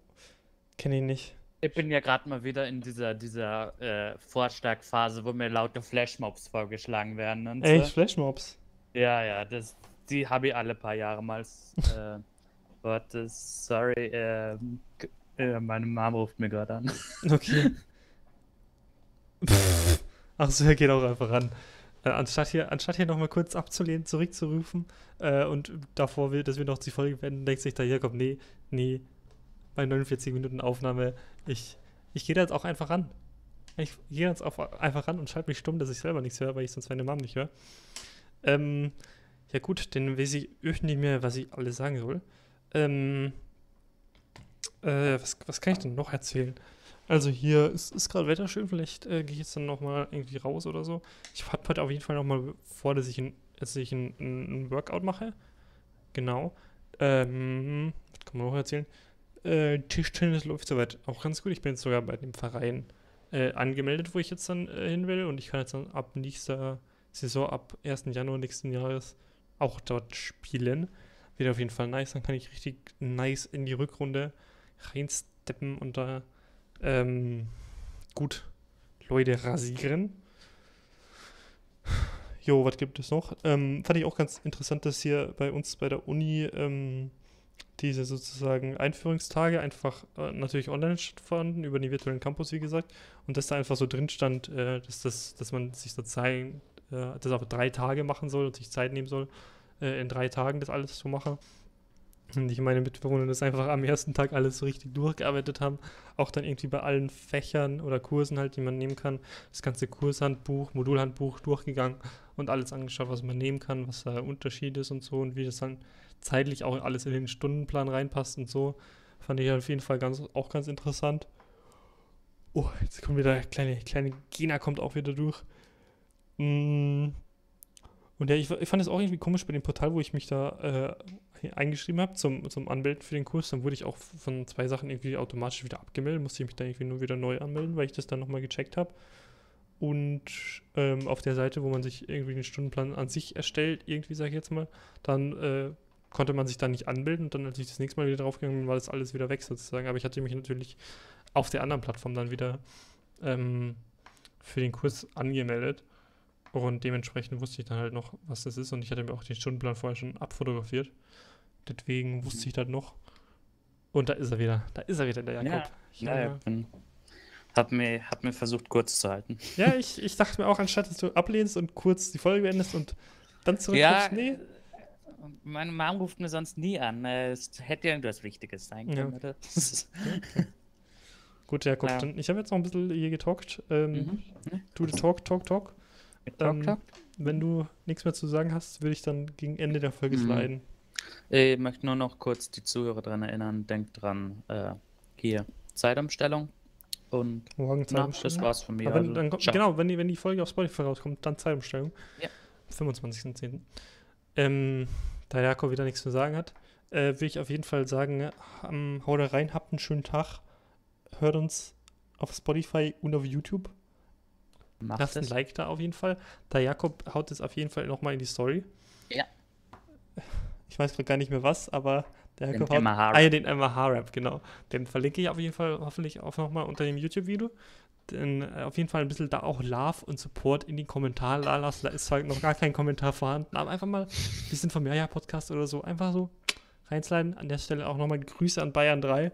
[SPEAKER 1] kenne ich nicht.
[SPEAKER 2] Ich bin ja gerade mal wieder in dieser, dieser äh, Vorschlagphase, wo mir laute Flashmobs vorgeschlagen werden. Und
[SPEAKER 1] Echt,
[SPEAKER 2] so.
[SPEAKER 1] Flashmobs?
[SPEAKER 2] Ja, ja, das, die habe ich alle paar Jahre mal. Äh, warte, sorry, g- äh, meine Mom ruft mir gerade an.
[SPEAKER 1] Okay. Ach so, er geht auch einfach ran. Äh, anstatt hier, anstatt hier nochmal kurz abzulehnen, zurückzurufen äh, und davor will, dass wir noch die Folge beenden, denkt sich da, Jakob, nee, nee, bei 49 Minuten Aufnahme, ich, ich gehe da jetzt auch einfach ran. Ich gehe jetzt auch einfach ran und schalte mich stumm, dass ich selber nichts höre, weil ich sonst meine Mom nicht höre. Ähm, ja gut, dann weiß ich irgendwie nicht mehr, was ich alles sagen soll. Ähm, äh, was, was kann ich denn noch erzählen? Also hier ist, ist gerade Wetter schön, vielleicht äh, gehe ich jetzt dann nochmal irgendwie raus oder so. Ich habe heute auf jeden Fall nochmal vor, dass ich, ein, dass ich ein, ein Workout mache. Genau. Ähm, was kann man noch erzählen? Äh, Tischtennis läuft soweit auch ganz gut. Ich bin jetzt sogar bei dem Verein äh, angemeldet, wo ich jetzt dann äh, hin will. Und ich kann jetzt dann ab nächster Saison, ab 1. Januar nächsten Jahres auch dort spielen. Wird auf jeden Fall nice. Dann kann ich richtig nice in die Rückrunde reinsteppen und da ähm, gut Leute rasieren. Jo, was gibt es noch? Ähm, fand ich auch ganz interessant, dass hier bei uns bei der Uni ähm, diese sozusagen Einführungstage einfach äh, natürlich online stattfanden, über den virtuellen Campus, wie gesagt, und dass da einfach so drin stand, äh, dass, das, dass man sich so zeigen, äh, das auf drei Tage machen soll und sich Zeit nehmen soll, äh, in drei Tagen das alles zu machen. Und ich meine Mitbewohner das einfach am ersten Tag alles so richtig durchgearbeitet haben. Auch dann irgendwie bei allen Fächern oder Kursen halt, die man nehmen kann. Das ganze Kurshandbuch, Modulhandbuch durchgegangen und alles angeschaut, was man nehmen kann, was da Unterschied ist und so und wie das dann zeitlich auch alles in den Stundenplan reinpasst und so. Fand ich auf jeden Fall ganz, auch ganz interessant. Oh, jetzt kommt wieder kleine, kleine Gina kommt auch wieder durch. Mm. Und ja, ich, ich fand es auch irgendwie komisch bei dem Portal, wo ich mich da äh, eingeschrieben habe zum, zum Anmelden für den Kurs. Dann wurde ich auch von zwei Sachen irgendwie automatisch wieder abgemeldet. Musste ich mich da irgendwie nur wieder neu anmelden, weil ich das dann nochmal gecheckt habe. Und ähm, auf der Seite, wo man sich irgendwie den Stundenplan an sich erstellt, irgendwie sage ich jetzt mal, dann äh, konnte man sich da nicht anmelden. Und dann, als ich das nächste Mal wieder draufgegangen bin, war das alles wieder weg sozusagen. Aber ich hatte mich natürlich auf der anderen Plattform dann wieder ähm, für den Kurs angemeldet. Und dementsprechend wusste ich dann halt noch, was das ist. Und ich hatte mir auch den Stundenplan vorher schon abfotografiert. Deswegen wusste mhm. ich das noch. Und da ist er wieder. Da ist er wieder, der Jakob.
[SPEAKER 2] Ja, ja, ja. Bin, hab, mir, hab mir versucht, kurz zu halten.
[SPEAKER 1] Ja, ich, ich dachte mir auch, anstatt dass du ablehnst und kurz die Folge beendest und dann zurückkommst,
[SPEAKER 2] ja, nee. Meine Mom ruft mir sonst nie an. Es hätte ja irgendwas Wichtiges sein können, ja. oder? okay.
[SPEAKER 1] Gut, Jakob, ja. dann, ich habe jetzt noch ein bisschen hier getalkt. Ähm, mhm. Du talk, talk, talk. Ähm, wenn du nichts mehr zu sagen hast, würde ich dann gegen Ende der Folge mhm. sliden.
[SPEAKER 2] Ich möchte nur noch kurz die Zuhörer daran erinnern, denkt dran, äh, hier Zeitumstellung. Und
[SPEAKER 1] Morgen Zeitumstellung.
[SPEAKER 2] Na, das war's von mir.
[SPEAKER 1] Wenn, also, kommt, genau, wenn die, wenn die Folge auf Spotify rauskommt, dann Zeitumstellung.
[SPEAKER 2] Ja.
[SPEAKER 1] 25.10. Ähm, da Jakob wieder nichts zu sagen hat, äh, will ich auf jeden Fall sagen, ähm, haut rein, habt einen schönen Tag. Hört uns auf Spotify und auf YouTube. Macht Lasst ein Like da auf jeden Fall. Der Jakob haut es auf jeden Fall nochmal in die Story.
[SPEAKER 2] Ja.
[SPEAKER 1] Ich weiß gerade gar nicht mehr was, aber der Jakob den haut. Ah ja, den MH-Rap, genau. Den verlinke ich auf jeden Fall hoffentlich auch nochmal unter dem YouTube-Video. Denn äh, auf jeden Fall ein bisschen da auch Love und Support in die Kommentare lassen. Da ist zwar noch gar kein Kommentar vorhanden, aber einfach mal ein bisschen vom Jaja-Podcast oder so. Einfach so reinsliden. An der Stelle auch nochmal Grüße an Bayern 3.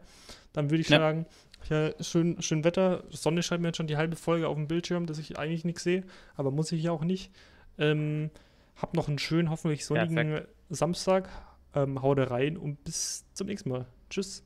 [SPEAKER 1] Dann würde ich ja. sagen, ja, schön, schön Wetter. Sonne scheint mir jetzt schon die halbe Folge auf dem Bildschirm, dass ich eigentlich nichts sehe, aber muss ich ja auch nicht. Ähm, hab noch einen schönen, hoffentlich sonnigen Perfekt. Samstag. Ähm, hau da rein und bis zum nächsten Mal. Tschüss.